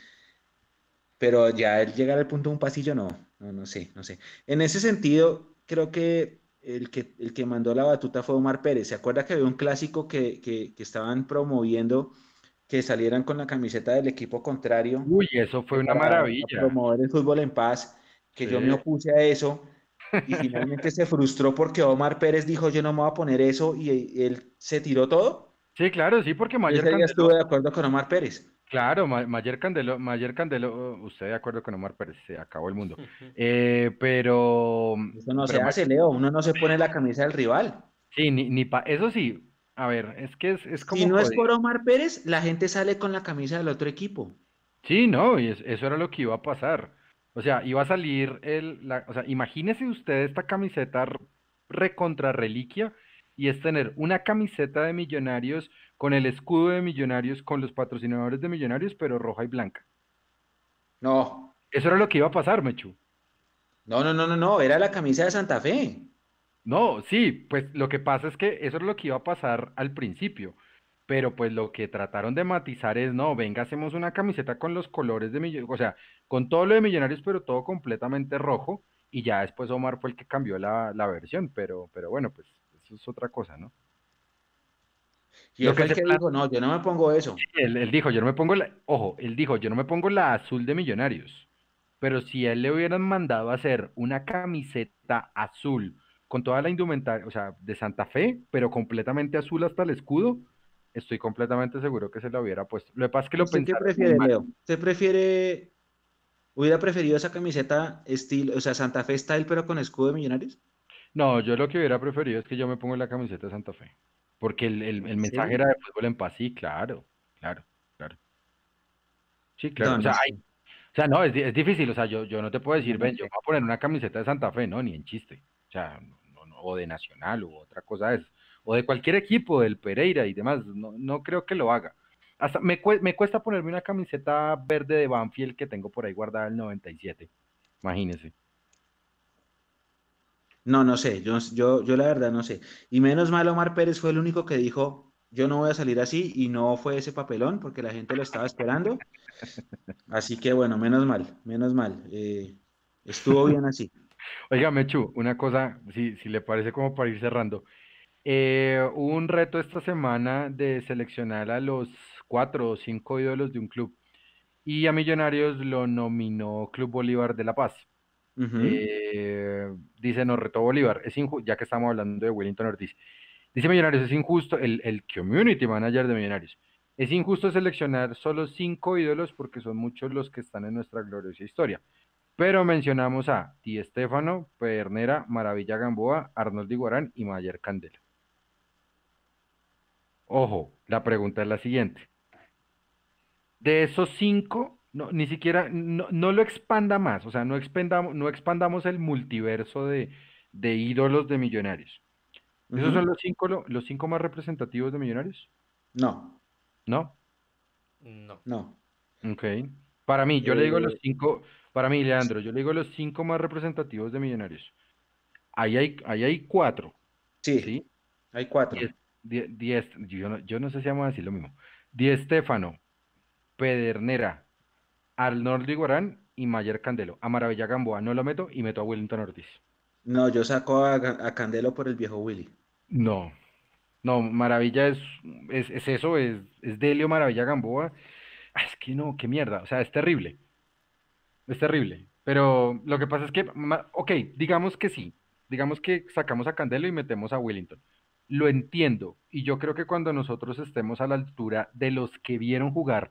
pero ya el llegar al punto de un pasillo no, no, no sé, no sé. En ese sentido, creo que el que, el que mandó la batuta fue Omar Pérez, ¿se acuerda que había un clásico que, que, que estaban promoviendo? Que salieran con la camiseta del equipo contrario Uy, eso fue una maravilla. promover el fútbol en paz, que yo me opuse a eso y finalmente se frustró porque Omar Pérez dijo yo no me voy a poner eso y él se tiró todo. Sí, claro, sí, porque Mayer Ese día Candelo, estuve de acuerdo con Omar Pérez. claro, Ma- Mayer Candelo, Mayer Candelo, uh, usted de acuerdo con Omar Pérez, se acabó el mundo. Eh, pero, Eso no pero se hace, Leo, uno no se pone la camisa del rival. sí, ni, ni pa, eso sí, a ver, es que es, es como Si no es por Omar Pérez, la gente sale con la camisa del otro equipo. Sí, no, y es- eso era lo que iba a pasar. O sea, iba a salir el, la, o sea, imagínese usted esta camiseta recontra reliquia y es tener una camiseta de Millonarios con el escudo de Millonarios, con los patrocinadores de Millonarios, pero roja y blanca. No, Eso era lo que iba a pasar, Mechu. no, no, no, no, no, era la camisa de Santa Fe. No, sí, pues lo que pasa es que eso es lo que iba a pasar al principio, pero pues lo que trataron de matizar es, no, venga, hacemos una camiseta con los colores de Millonarios, o sea, con todo lo de Millonarios, pero todo completamente rojo, y ya después Omar fue el que cambió la, la versión, pero, pero bueno, pues eso es otra cosa, ¿no? Y Lo él que el que plan- dijo, no, yo no me pongo eso. Él, él dijo, yo no me pongo la, ojo, él dijo, yo no me pongo la azul de Millonarios, pero si a él le hubieran mandado a hacer una camiseta azul con toda la indumentaria, o sea, de Santa Fe, pero completamente azul hasta el escudo, estoy completamente seguro que se la hubiera puesto. Lo que pasa es que lo ¿Usted qué prefiere. Leo? ¿Usted prefiere, hubiera preferido esa camiseta estilo, o sea, Santa Fe style, pero con escudo de Millonarios? No, yo lo que hubiera preferido es que yo me pongo la camiseta de Santa Fe, porque el, el- el ¿En mensaje serio? era de fútbol en paz, sí, claro, claro, claro. Sí, claro, No, o sea, no hay-. O sea, no, es, es difícil, o sea, yo, yo no te puedo decir, ven, yo voy a poner una camiseta de Santa Fe, no, ni en chiste. O sea, no, o de Nacional u otra cosa es, o de cualquier equipo, del Pereira y demás, no, no creo que lo haga. Hasta me, cue- me cuesta ponerme una camiseta verde de Banfield que tengo por ahí guardada del 97. Imagínese. No, no sé, yo, yo, yo la verdad no sé. Y menos mal Omar Pérez fue el único que dijo, yo no voy a salir así y no fue ese papelón porque la gente lo estaba esperando. Así que bueno, menos mal, menos mal. Eh, estuvo bien así. Oiga, Mechu, una cosa, si, si le parece como para ir cerrando. Eh, hubo un reto esta semana de seleccionar a los cuatro o cinco ídolos de un club y a Millonarios lo nominó Club Bolívar de La Paz. Eh, dice, nos retó Bolívar, es injusto, ya que estamos hablando de Wellington Ortiz. Dice Millonarios, es injusto, el, el community manager de Millonarios, es injusto seleccionar solo cinco ídolos porque son muchos los que están en nuestra gloriosa historia. Pero mencionamos a Di Estefano, Pedernera, Maravilla Gamboa, Arnold Iguarán y Mayer Candela. Ojo, la pregunta es la siguiente. De esos cinco, no, ni siquiera, no, no lo expanda más, o sea, no expandamos, no expandamos el multiverso de, de ídolos de Millonarios. ¿Esos son los cinco, lo- los cinco más representativos de Millonarios? No, ¿No? No. no. Ok. Para mí, yo le digo los Eh, cinco, para mí, Leandro, yo le digo los cinco más representativos de Millonarios. Ahí hay, ahí hay cuatro, Sí, ¿sí? hay cuatro. Diez, die- diez- yo no, yo no sé si vamos a decir lo mismo. Di Estefano, Pedernera, Arnoldo Iguarán y Mayer Candelo. A Maravilla Gamboa no lo meto y meto a Wellington Ortiz. No, yo saco a, a Candelo por el viejo Willy. No, no, Maravilla es, es, es eso, es, es Delio Maravilla Gamboa. Ah, Es que no, qué mierda, o sea, es terrible. Es terrible. Pero lo que pasa es que, ok, digamos que sí. Digamos que sacamos a Candelo y metemos a Wellington. Lo entiendo. Y yo creo que cuando nosotros estemos a la altura de los que vieron jugar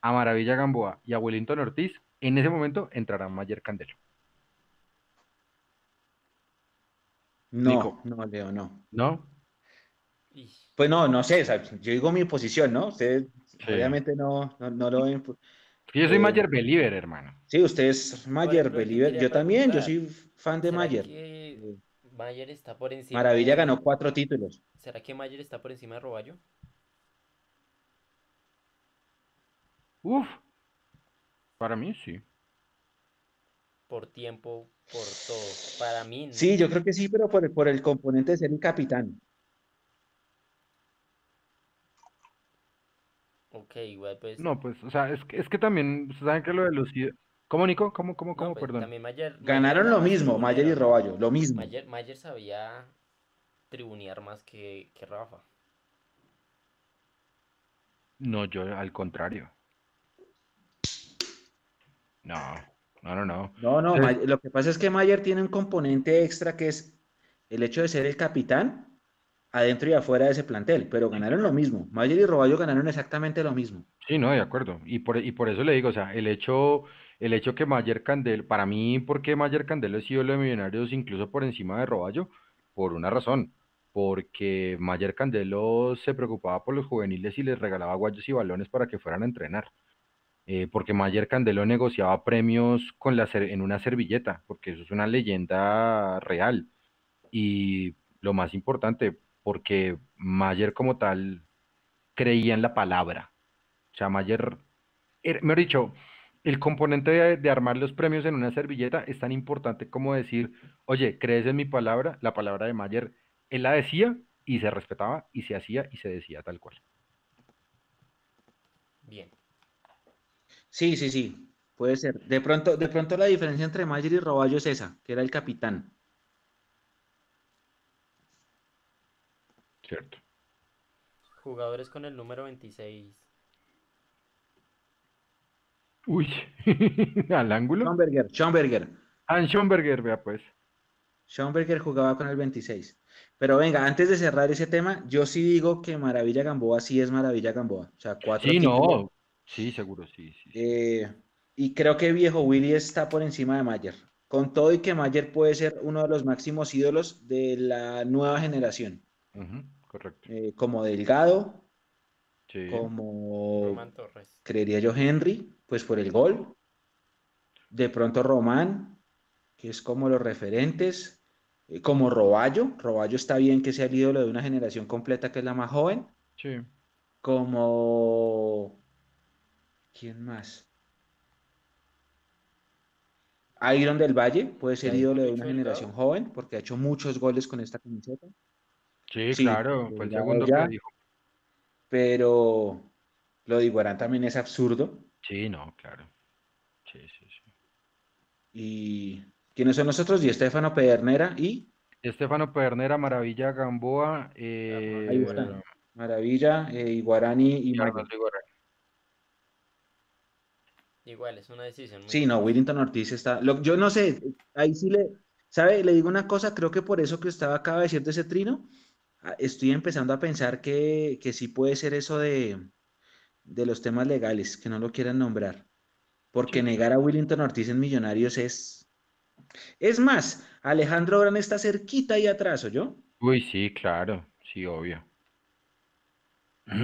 a Maravilla Gamboa y a Wellington Ortiz, en ese momento entrará Mayer Candelo. No, Nico. no, Leo, no. ¿No? Pues no, no sé, o sea, yo digo mi posición, ¿no? Ustedes Sí. obviamente no, no, no lo ven. Yo soy Eh, Mayer Believer, hermano. Sí, usted es Mayer yo Believer. Yo también, yo soy fan de ¿Será Mayer. que Mayer está por encima Maravilla de- ganó cuatro títulos. ¿Será que Mayer está por encima de Roballo? Uf. Para mí sí. Por tiempo, por todo. Para mí, no. Sí, yo creo que sí, pero por, por el componente de ser el capitán. Ok, igual pues. No, pues, o sea, es que, es que también, ¿saben que lo de los... ¿Cómo, Nico? ¿Cómo, cómo, no, cómo? pues, Perdón. también Mayer, Ganaron lo mismo, Mayer y ¿no? Roballo, lo mismo. Mayer, Mayer sabía tribunear más que, que Rafa. No, yo al contrario. No, no, no, no. No, no, lo que pasa es que Mayer tiene un componente extra que es el hecho de ser el capitán adentro y afuera de ese plantel, pero ganaron lo mismo. Mayer y Roballo ganaron exactamente lo mismo. Sí, no, de acuerdo. Y por, y por eso le digo, o sea, el hecho, el hecho que Mayer Candel, para mí, ¿por qué Mayer Candelo es ídolo de Millonarios incluso por encima de Roballo? Por una razón, porque Mayer Candelo se preocupaba por los juveniles y les regalaba guayos y balones para que fueran a entrenar. Eh, porque Mayer Candelo negociaba premios con la, en una servilleta, porque eso es una leyenda real. Y lo más importante, porque Mayer como tal creía en la palabra. O sea, Mayer, er- mejor dicho, el componente de, de armar los premios en una servilleta es tan importante como decir, oye, ¿crees en mi palabra? La palabra de Mayer, él la decía y se respetaba y se hacía y se decía tal cual. Bien. Sí, sí, sí, puede ser. De pronto, de pronto la diferencia entre Mayer y Roballo es esa, que era el capitán. Cierto. Jugadores con el número 26. Uy, al ángulo. Schomberger, Schomberger. Ah, Schomberger, vea pues. Schomberger jugaba con el 26. Pero venga, antes de cerrar ese tema, yo sí digo que Maravilla Gamboa sí es Maravilla Gamboa. O sea, cuatro Sí, títulos. no. Sí, seguro, sí, sí. Eh, y creo que viejo Willy está por encima de Mayer. Con todo y que Mayer puede ser uno de los máximos ídolos de la nueva generación. Correcto. Eh, como Delgado, Sí. como Román Torres. creería yo Henry, pues por el gol. De pronto Román, que es como los referentes. Eh, como Roballo. Roballo está bien que sea el ídolo de una generación completa que es la más joven. Sí. Como... ¿Quién más? Iron del Valle puede ser ídolo de una generación joven porque ha hecho muchos goles con esta camiseta. Sí, Sí, claro, fue el segundo ya. que dijo. Pero lo de Iguarán también es absurdo. Sí, no, claro. Sí, sí, sí. ¿Y quiénes son nosotros? Y Estefano Pedernera y Estefano Pedernera, Maravilla Gamboa, eh, Ahí está. Maravilla, eh, Iguarani y y Iguarán. Igual, es una decisión muy Sí, no. Willington Ortiz está. lo- yo no sé, ahí sí le. ¿Sabe? Le digo una cosa, creo que por eso que usted acaba de decir de ese trino, estoy empezando a pensar que, que sí puede ser eso de, de los temas legales, que no lo quieran nombrar. Porque Sí. negar a Willington Ortiz en Millonarios es. Es más, Alejandro Gran está cerquita ahí atrás, yo Uy, sí, claro, sí, obvio.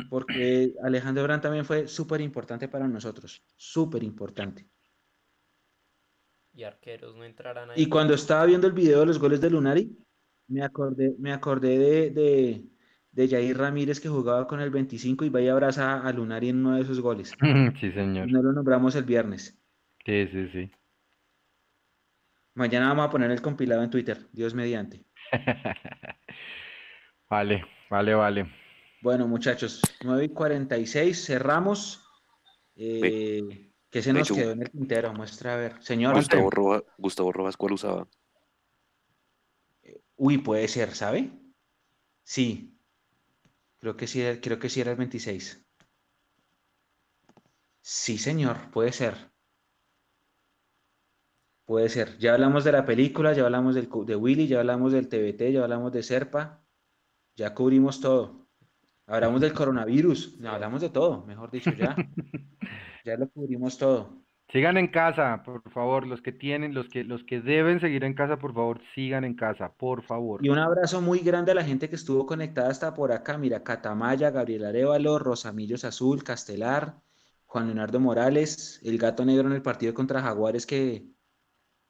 Porque Alejandro Gran también fue súper importante para nosotros, súper importante. Y arqueros no entrarán ahí. Y cuando estaba viendo el video de los goles de Lunari, me acordé, me acordé de, de, de Jair Ramírez que jugaba con el 25 y vaya y abraza a Lunari en uno de esos goles. Sí, señor. No lo nombramos el viernes. Sí, sí, sí. Mañana vamos a poner el compilado en Twitter, Dios mediante. Vale, vale, vale. Bueno, muchachos, 9 y 46, cerramos. Eh, ¿qué se nos quedó en el tintero? Muestra a ver. Señor, Gustavo, Roa- Gustavo Rojas, ¿cuál usaba? Uy, puede ser, ¿sabe? Sí. Creo que sí, era- creo que sí era el 26. Sí, señor, puede ser. Puede ser. Ya hablamos de la película, ya hablamos del, de Willy, ya hablamos del TBT, ya hablamos de Serpa. Ya cubrimos todo. Hablamos del coronavirus, hablamos de todo, mejor dicho, ya. Ya lo cubrimos todo. Sigan en casa, por favor, los que tienen, los que, los que deben seguir en casa, por favor, sigan en casa, por favor. Y un abrazo muy grande a la gente que estuvo conectada hasta por acá. Mira, Catamaya, Gabriel Arevalo, Rosamillos Azul, Castelar, Juan Leonardo Morales, el gato negro en el partido contra Jaguares que,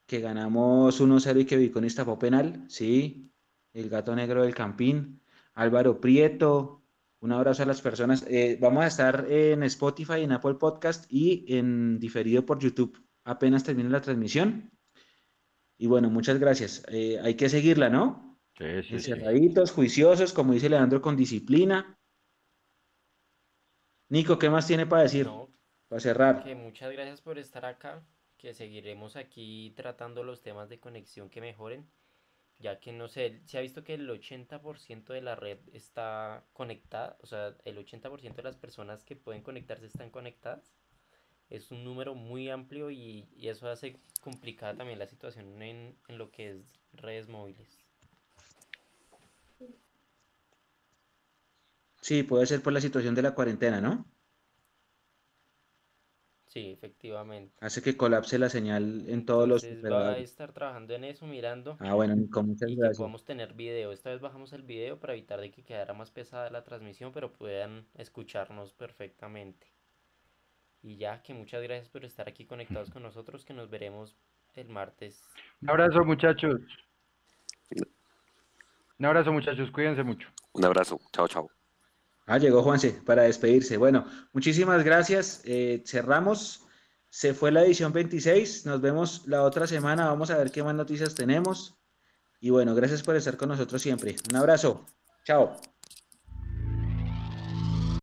que ganamos 1-0 y que ubicó en Iztapó penal, sí, el gato negro del Campín, Álvaro Prieto, un abrazo a las personas. Eh, vamos a estar en Spotify, en Apple Podcast y en diferido por YouTube apenas termine la transmisión. Y bueno, muchas gracias. Eh, hay que seguirla, ¿no? Sí, sí, Encerraditos, juiciosos, como dice Leandro, con disciplina. Nico, ¿qué más tiene para decir? para cerrar. Que muchas gracias por estar acá, que seguiremos aquí tratando los temas de conexión que mejoren, ya que no sé, se ha visto que el 80% de la red está conectada, o sea, el 80% de las personas que pueden conectarse están conectadas. Es un número muy amplio y, eso hace complicada también la situación en lo que es redes móviles. Sí, puede ser por la situación de la cuarentena, ¿no? Sí, efectivamente. Hace que colapse la señal en todos los... Va a estar trabajando en eso, mirando. Ah, bueno, con muchas y gracias. Que podamos tener video. Esta vez bajamos el video para evitar de que quedara más pesada la transmisión, pero puedan escucharnos perfectamente. Y ya, que muchas gracias por estar aquí conectados con nosotros, que nos veremos el martes. Un abrazo, muchachos. Un abrazo, muchachos. Cuídense mucho. Un abrazo. Chao, chao. Ah, llegó Juanse para despedirse. Bueno, muchísimas gracias. Eh, cerramos. Se fue la edición 26. Nos vemos la otra semana. Vamos a ver qué más noticias tenemos. Y bueno, gracias por estar con nosotros siempre. Un abrazo. Chao.